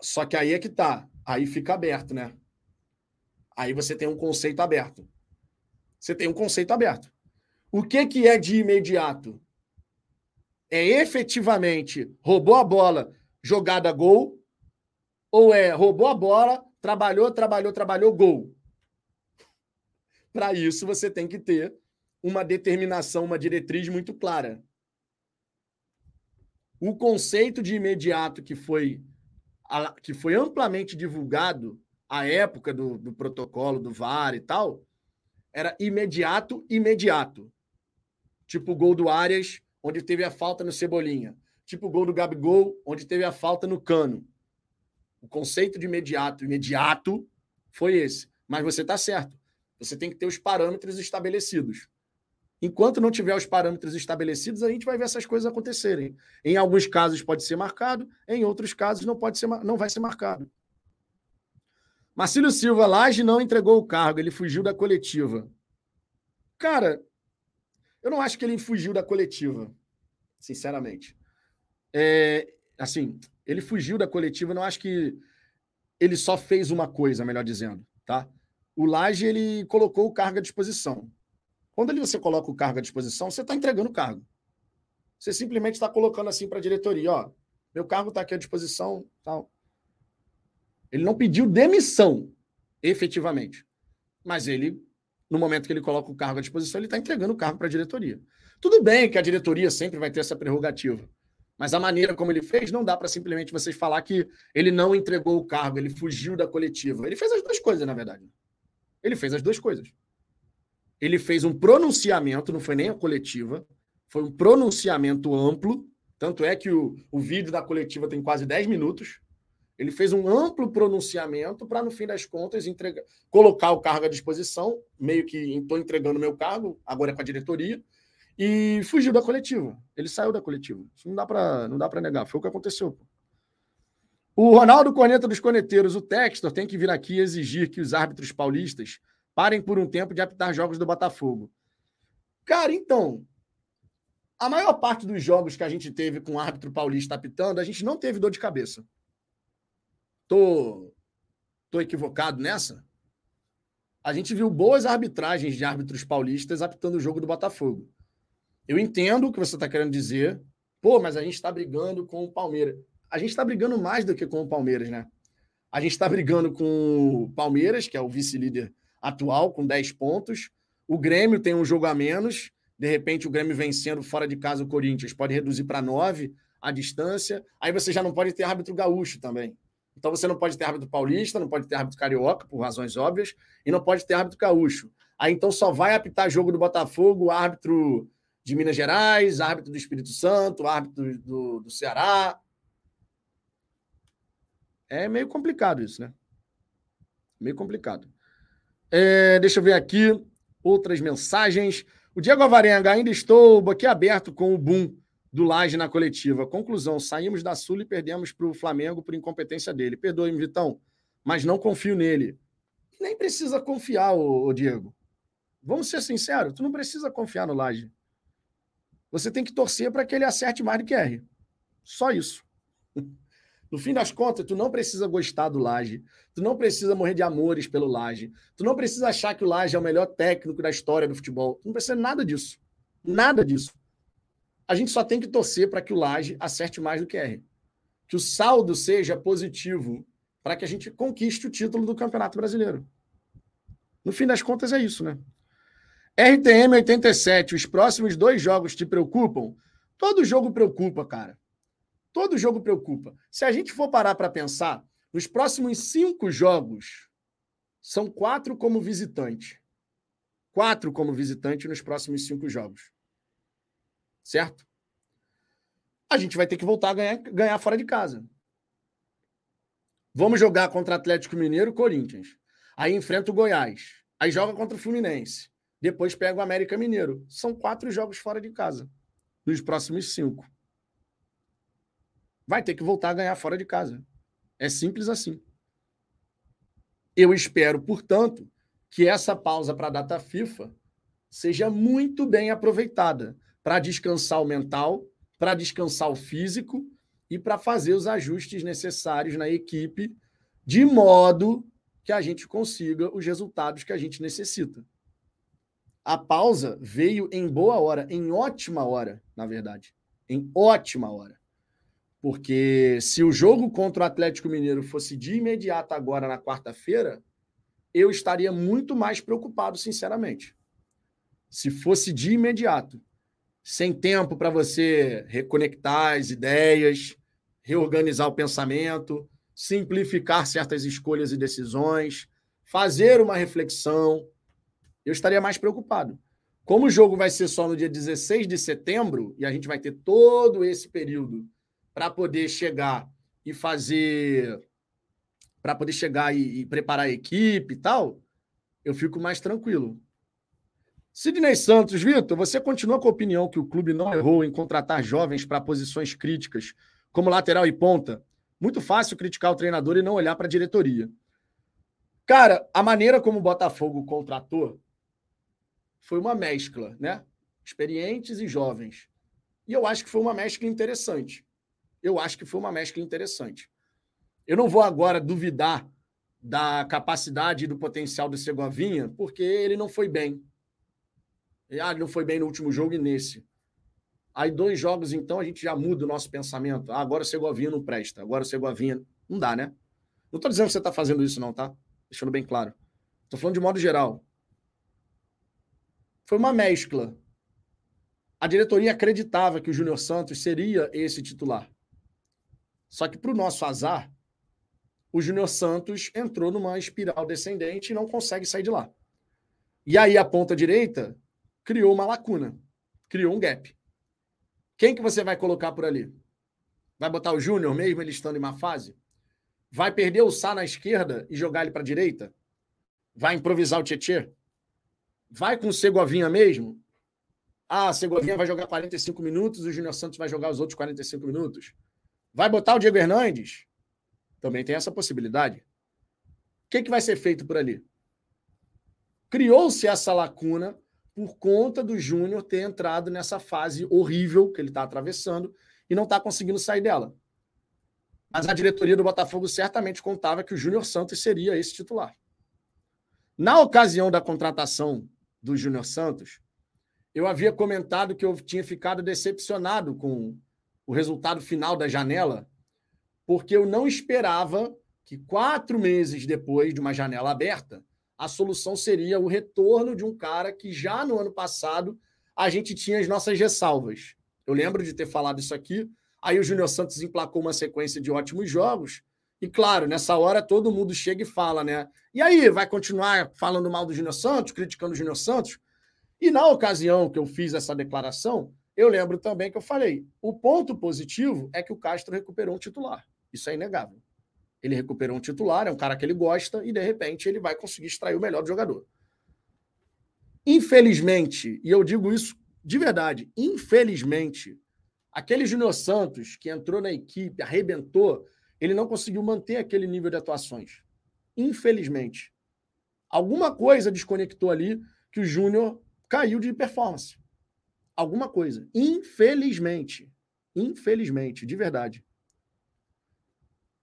Só que aí é que tá. Aí fica aberto, né? Aí você tem um conceito aberto. Você tem um conceito aberto. O que, que é de imediato? É efetivamente roubou a bola, jogada gol, ou é roubou a bola, trabalhou, trabalhou, trabalhou, gol. (laughs) Para isso, você tem que ter uma determinação, uma diretriz muito clara. O conceito de imediato que foi, que foi amplamente divulgado à época do, do protocolo do VAR e tal, era imediato, imediato. Tipo o gol do Arias, onde teve a falta no Cebolinha. Tipo o gol do Gabigol, onde teve a falta no Cano. O conceito de imediato, imediato, foi esse. Mas você está certo. Você tem que ter os parâmetros estabelecidos. Enquanto não tiver os parâmetros estabelecidos, a gente vai ver essas coisas acontecerem. Em alguns casos pode ser marcado, em outros casos não pode ser, não vai ser marcado. Marcílio Silva, Laje não entregou o cargo, ele fugiu da coletiva. Cara, eu não acho que ele fugiu da coletiva, sinceramente. É, assim, ele fugiu da coletiva, eu não acho que ele só fez uma coisa, melhor dizendo, tá? O Laje, ele colocou o cargo à disposição. Quando ele, você coloca o cargo à disposição, você está entregando o cargo. Você simplesmente está colocando assim para a diretoria, ó, meu cargo está aqui à disposição, tal. Ele não pediu demissão, efetivamente. Mas ele, no momento que ele coloca o cargo à disposição, ele está entregando o cargo para a diretoria. Tudo bem que a diretoria sempre vai ter essa prerrogativa. Mas a maneira como ele fez, não dá para simplesmente vocês falar que ele não entregou o cargo, ele fugiu da coletiva. Ele fez as duas coisas, na verdade. Ele fez as duas coisas. Ele fez um pronunciamento, não foi nem a coletiva, foi um pronunciamento amplo, Tanto é que o, o vídeo da coletiva tem quase 10 minutos. Ele fez um amplo pronunciamento para, no fim das contas, entregar, colocar o cargo à disposição, meio que estou entregando meu cargo, agora é com a diretoria, e fugiu da coletiva. Ele saiu da coletiva. Isso não dá para negar. Foi o que aconteceu. O Ronaldo Corneta dos Coneteiros, o Textor, tem que vir aqui exigir que os árbitros paulistas parem por um tempo de apitar jogos do Botafogo. Cara, então, a maior parte dos jogos que a gente teve com o árbitro paulista apitando, a gente não teve dor de cabeça. Tô, tô equivocado nessa? A gente viu boas arbitragens de árbitros paulistas apitando o jogo do Botafogo. Eu entendo o que você está querendo dizer. Pô, mas a gente está brigando com o Palmeiras a gente está brigando mais do que com o Palmeiras, né? A gente está brigando com o Palmeiras, que é o vice-líder atual, com 10 pontos. O Grêmio tem um jogo a menos. De repente, o Grêmio vencendo fora de casa o Corinthians pode reduzir para 9 a distância. Aí você já não pode ter árbitro gaúcho também. Então você não pode ter árbitro paulista, não pode ter árbitro carioca, por razões óbvias, e não pode ter árbitro gaúcho. Aí então só vai apitar jogo do Botafogo, árbitro de Minas Gerais, árbitro do Espírito Santo, árbitro do, do Ceará, é meio complicado isso, né? Meio complicado. É, deixa eu ver aqui outras mensagens. O Diego Avarenga, ainda estou boquiaberto com o boom do Laje na coletiva. Conclusão: saímos da Sul e perdemos para o Flamengo por incompetência dele. Perdoe-me, Vitão, mas não confio nele. Nem precisa confiar, ô, ô Diego. Vamos ser sinceros, tu não precisa confiar no Laje. Você tem que torcer para que ele acerte mais do que erre. Só isso. No fim das contas, tu não precisa gostar do Laje, tu não precisa morrer de amores pelo Laje, tu não precisa achar que o Laje é o melhor técnico da história do futebol. Tu não precisa nada disso. Nada disso. A gente só tem que torcer para que o Laje acerte mais do que erre. Que o saldo seja positivo para que a gente conquiste o título do Campeonato Brasileiro. No fim das contas, é isso, né? RTM 87, os próximos dois jogos te preocupam? Todo jogo preocupa, cara. Todo jogo preocupa. Se a gente for parar para pensar, nos próximos cinco jogos, são quatro como visitante. Quatro como visitante nos próximos cinco jogos. Certo? A gente vai ter que voltar a ganhar, ganhar fora de casa. Vamos jogar contra Atlético Mineiro e Corinthians. Aí enfrenta o Goiás. Aí joga contra o Fluminense. Depois pega o América Mineiro. São quatro jogos fora de casa. Nos próximos cinco vai ter que voltar a ganhar fora de casa. É simples assim. Eu espero, portanto, que essa pausa para a data FIFA seja muito bem aproveitada para descansar o mental, para descansar o físico e para fazer os ajustes necessários na equipe, de modo que a gente consiga os resultados que a gente necessita. A pausa veio em boa hora, em ótima hora, na verdade. Em ótima hora. Porque se o jogo contra o Atlético Mineiro fosse de imediato agora na quarta-feira, eu estaria muito mais preocupado, sinceramente. Se fosse de imediato, sem tempo para você reconectar as ideias, reorganizar o pensamento, simplificar certas escolhas e decisões, fazer uma reflexão, eu estaria mais preocupado. Como o jogo vai ser só no dia 16 de setembro, e a gente vai ter todo esse período para poder chegar e fazer. Para poder chegar e, e, preparar a equipe e tal, eu fico mais tranquilo. Sidney Santos, Vitor, você continua com a opinião que o clube não errou em contratar jovens para posições críticas, como lateral e ponta? Muito fácil criticar o treinador e não olhar para a diretoria. Cara, a maneira como o Botafogo contratou foi uma mescla, né? Experientes e jovens. E eu acho que foi uma mescla interessante eu acho que foi uma mescla interessante. Eu não vou agora duvidar da capacidade e do potencial do Segovinha, porque ele não foi bem. Ah, ele não foi bem no último jogo e nesse. Aí, dois jogos, então, a gente já muda o nosso pensamento. Ah, agora o Segovinha não presta. Agora o Segovinha. Não dá, né? Não estou dizendo que você está fazendo isso, não, tá? Deixando bem claro. Estou falando de modo geral. Foi uma mescla. A diretoria acreditava que o Júnior Santos seria esse titular. Só que, para o nosso azar, o Júnior Santos entrou numa espiral descendente e não consegue sair de lá. E aí a ponta direita criou uma lacuna, criou um gap. Quem que você vai colocar por ali? Vai botar o Júnior mesmo, ele estando em má fase? Vai perder o Sá na esquerda e jogar ele para a direita? Vai improvisar o Tietê? Vai com o Segovinha mesmo? Ah, Segovinha vai jogar 45 minutos, o Júnior Santos vai jogar os outros 45 minutos. Vai botar o Diego Hernandes? Também tem essa possibilidade. O que, que vai ser feito por ali? Criou-se essa lacuna por conta do Júnior ter entrado nessa fase horrível que ele está atravessando e não está conseguindo sair dela. Mas a diretoria do Botafogo certamente contava que o Júnior Santos seria esse titular. Na ocasião da contratação do Júnior Santos, eu havia comentado que eu tinha ficado decepcionado com o resultado final da janela, porque eu não esperava que quatro meses depois de uma janela aberta, a solução seria o retorno de um cara que já no ano passado a gente tinha as nossas ressalvas. Eu lembro de ter falado isso aqui. Aí o Júnior Santos emplacou uma sequência de ótimos jogos. E claro, nessa hora todo mundo chega e fala, né? E aí, vai continuar falando mal do Júnior Santos, criticando o Júnior Santos? E na ocasião que eu fiz essa declaração, eu lembro também que eu falei: o ponto positivo é que o Castro recuperou um titular. Isso é inegável. Ele recuperou um titular, é um cara que ele gosta, e de repente ele vai conseguir extrair o melhor do jogador. Infelizmente, e eu digo isso de verdade, infelizmente, aquele Júnior Santos que entrou na equipe, arrebentou, ele não conseguiu manter aquele nível de atuações. Infelizmente. Alguma coisa desconectou ali que o Júnior caiu de performance. Alguma coisa. Infelizmente. Infelizmente, de verdade.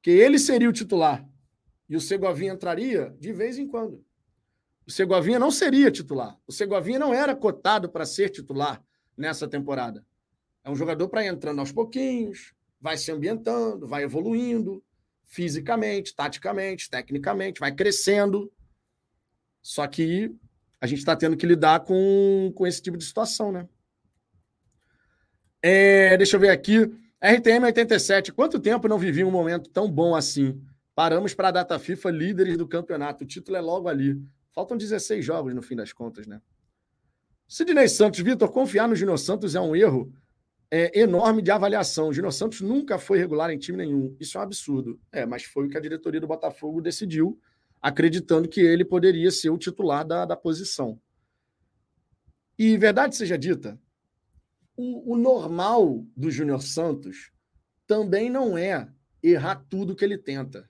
Que ele seria o titular e o Segovinha entraria de vez em quando. O Segovinha não seria titular. O Segovinha não era cotado para ser titular nessa temporada. É um jogador para entrando aos pouquinhos, vai se ambientando, vai evoluindo fisicamente, taticamente, tecnicamente, vai crescendo. Só que a gente está tendo que lidar com, com esse tipo de situação, né? É, deixa eu ver aqui. RTM 87. Quanto tempo não vivi um momento tão bom assim? Paramos para a data FIFA líderes do campeonato. O título é logo ali. Faltam 16 jogos no fim das contas, né? Sidney Santos, Vitor, confiar no Gino Santos é um erro é, enorme de avaliação. O Gino Santos nunca foi regular em time nenhum. Isso é um absurdo. É, mas foi o que a diretoria do Botafogo decidiu, acreditando que ele poderia ser o titular da, da posição. E verdade seja dita, o, o normal do Júnior Santos também não é errar tudo que ele tenta.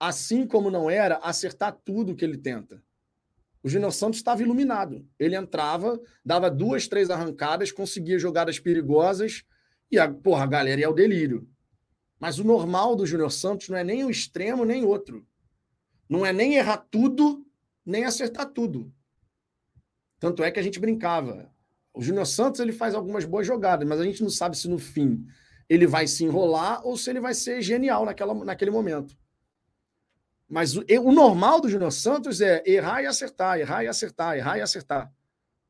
Assim como não era acertar tudo que ele tenta. O Júnior Santos estava iluminado. Ele entrava, dava duas, três arrancadas, conseguia jogadas perigosas e a, porra, a galera ia ao delírio. Mas o normal do Júnior Santos não é nem um extremo nem outro. Não é nem errar tudo, nem acertar tudo. Tanto é que a gente brincava. O Júnior Santos ele faz algumas boas jogadas, mas a gente não sabe se no fim ele vai se enrolar ou se ele vai ser genial naquela, naquele momento. Mas o, o normal do Júnior Santos é errar e acertar, errar e acertar, errar e acertar.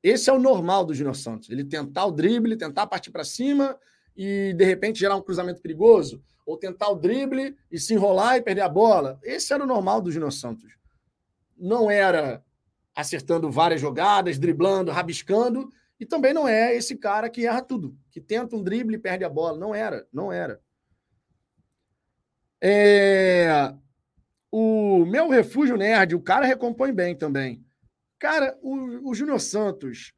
Esse é o normal do Júnior Santos. Ele tentar o drible, tentar partir para cima e de repente gerar um cruzamento perigoso, ou tentar o drible e se enrolar e perder a bola. Esse era o normal do Júnior Santos. Não era acertando várias jogadas, driblando, rabiscando, e também não é esse cara que erra tudo, que tenta um drible e perde a bola. Não era, não era. É... O meu refúgio nerd, o cara recompõe bem também. Cara, o, o Júnior Santos,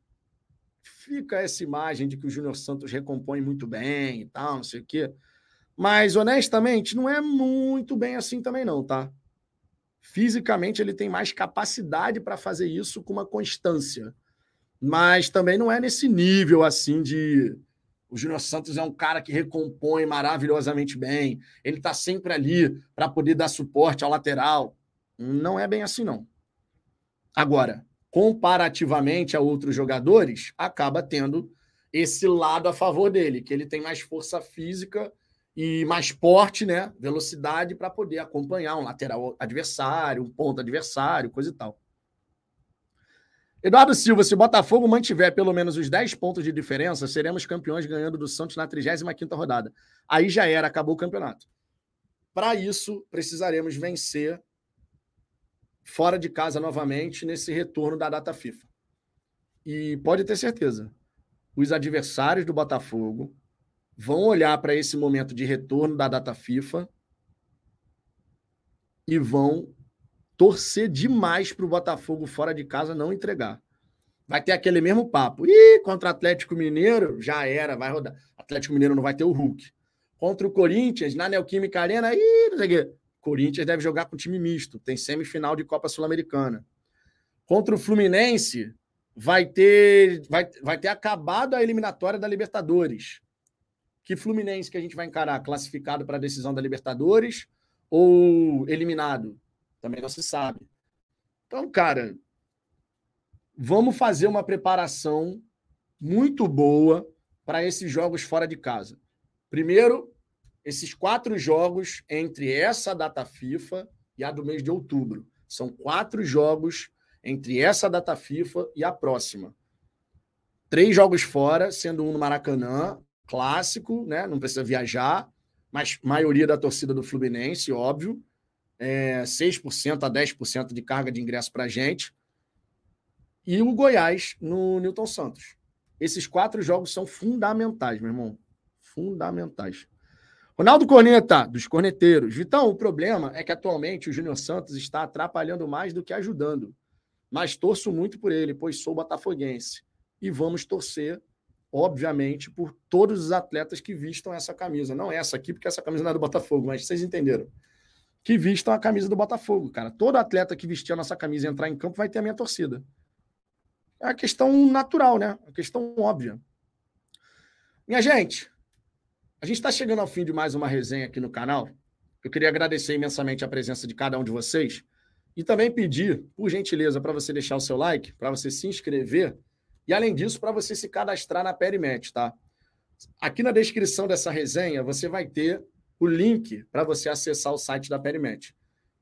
fica essa imagem de que o Júnior Santos recompõe muito bem e tal, não sei o quê. Mas, honestamente, não é muito bem assim também, não, tá? Fisicamente, ele tem mais capacidade para fazer isso com uma constância mas também não é nesse nível assim de. O Júnior Santos é um cara que recompõe maravilhosamente bem, ele está sempre ali para poder dar suporte ao lateral. Não é bem assim, não. Agora, comparativamente a outros jogadores, acaba tendo esse lado a favor dele, que ele tem mais força física e mais porte, né? Velocidade para poder acompanhar um lateral adversário, um ponto adversário, coisa e tal. Eduardo Silva, se o Botafogo mantiver pelo menos os 10 pontos de diferença, seremos campeões ganhando do Santos na 35ª rodada. Aí já era, acabou o campeonato. Para isso, precisaremos vencer fora de casa novamente nesse retorno da data FIFA. E pode ter certeza, os adversários do Botafogo vão olhar para esse momento de retorno da data FIFA e vão torcer demais para o Botafogo fora de casa não entregar. Vai ter aquele mesmo papo. Ih, contra o Atlético Mineiro, já era, vai rodar. Atlético Mineiro não vai ter o Hulk. Contra o Corinthians, na Neoquímica Arena, ih, não sei o quê. Corinthians deve jogar com time misto, tem semifinal de Copa Sul-Americana. Contra o Fluminense, vai ter, vai, vai ter acabado a eliminatória da Libertadores. Que Fluminense que a gente vai encarar? Classificado para a decisão da Libertadores ou eliminado? Também não se sabe. Então, cara, vamos fazer uma preparação muito boa para esses jogos fora de casa. Primeiro, esses quatro jogos entre essa data FIFA e a do mês de outubro. São quatro jogos entre essa data FIFA e a próxima. Três jogos fora, sendo um no Maracanã, clássico, né? Não precisa viajar, mas maioria da torcida do Fluminense, óbvio. É, 6% a 10% de carga de ingresso para a gente. E o Goiás no Newton Santos. Esses quatro jogos são fundamentais, meu irmão. Fundamentais. Ronaldo Corneta, dos corneteiros. Vitão, o problema é que atualmente o Júnior Santos está atrapalhando mais do que ajudando mas torço muito por ele, pois sou botafoguense. E vamos torcer, obviamente, por todos os atletas que vistam essa camisa. Não essa aqui, porque essa camisa não é do Botafogo, mas vocês entenderam. Que vistam a camisa do Botafogo, cara. Todo atleta que vestir a nossa camisa e entrar em campo vai ter a minha torcida. É a questão natural, né? A questão óbvia. Minha gente, a gente está chegando ao fim de mais uma resenha aqui no canal. Eu queria agradecer imensamente a presença de cada um de vocês. E também pedir, por gentileza, para você deixar o seu like, para você se inscrever e, além disso, para você se cadastrar na Perimet, tá? Aqui na descrição dessa resenha, você vai ter o link para você acessar o site da Perimet.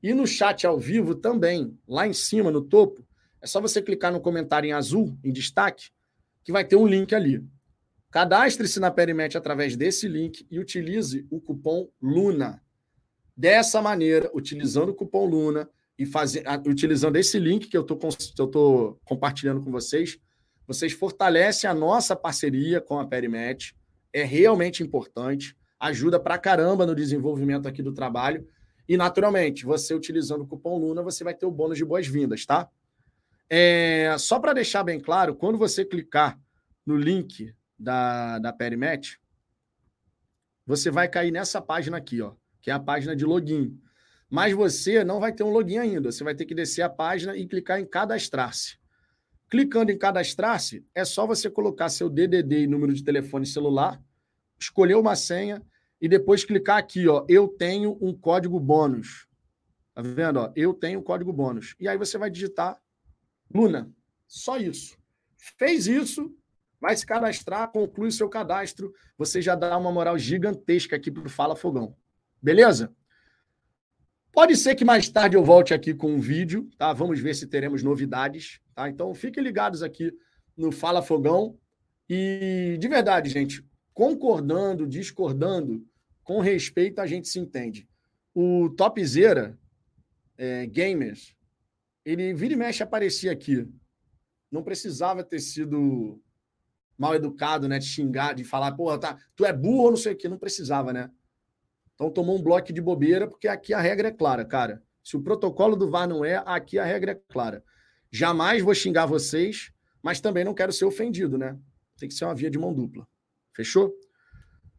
E no chat ao vivo também, lá em cima, no topo, é só você clicar no comentário em azul, em destaque, que vai ter um link ali. Cadastre-se na Perimet através desse link e utilize o cupom LUNA. Dessa maneira, utilizando o cupom LUNA, e fazer, utilizando esse link que eu estou compartilhando com vocês, vocês fortalecem a nossa parceria com a Perimet. É realmente importante, ajuda pra caramba no desenvolvimento aqui do trabalho. E, naturalmente, você utilizando o cupom Luna, você vai ter o bônus de boas-vindas, tá? É, só para deixar bem claro, quando você clicar no link da, da Perimet, você vai cair nessa página aqui, ó, que é a página de login mas você não vai ter um login ainda. Você vai ter que descer a página e clicar em cadastrar-se. Clicando em cadastrar-se, é só você colocar seu DDD e número de telefone celular, escolher uma senha e depois clicar aqui, ó, eu tenho um código bônus. Tá vendo, ó? Eu tenho um código bônus. E aí você vai digitar Luna. Só isso. Fez isso, vai se cadastrar, conclui o seu cadastro, você já dá uma moral gigantesca aqui para o Fala Fogão. Beleza? Pode ser que mais tarde eu volte aqui com um vídeo, tá? Vamos ver se teremos novidades, tá? Então fiquem ligados aqui no Fala Fogão. E de verdade, gente, concordando, discordando, com respeito a gente se entende. O Topzera é, Gamers, ele vira e mexe aparecia aqui. Não precisava ter sido mal educado, né? De xingar, de falar, porra, tá, tu é burro não sei o quê. Não precisava, né? Então tomou um bloco de bobeira, porque aqui a regra é clara, cara. Se o protocolo do VAR não é, aqui a regra é clara. Jamais vou xingar vocês, mas também não quero ser ofendido, né? Tem que ser uma via de mão dupla. Fechou?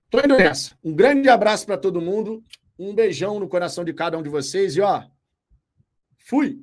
Tô indo nessa. Um grande abraço para todo mundo. Um beijão no coração de cada um de vocês e ó, fui.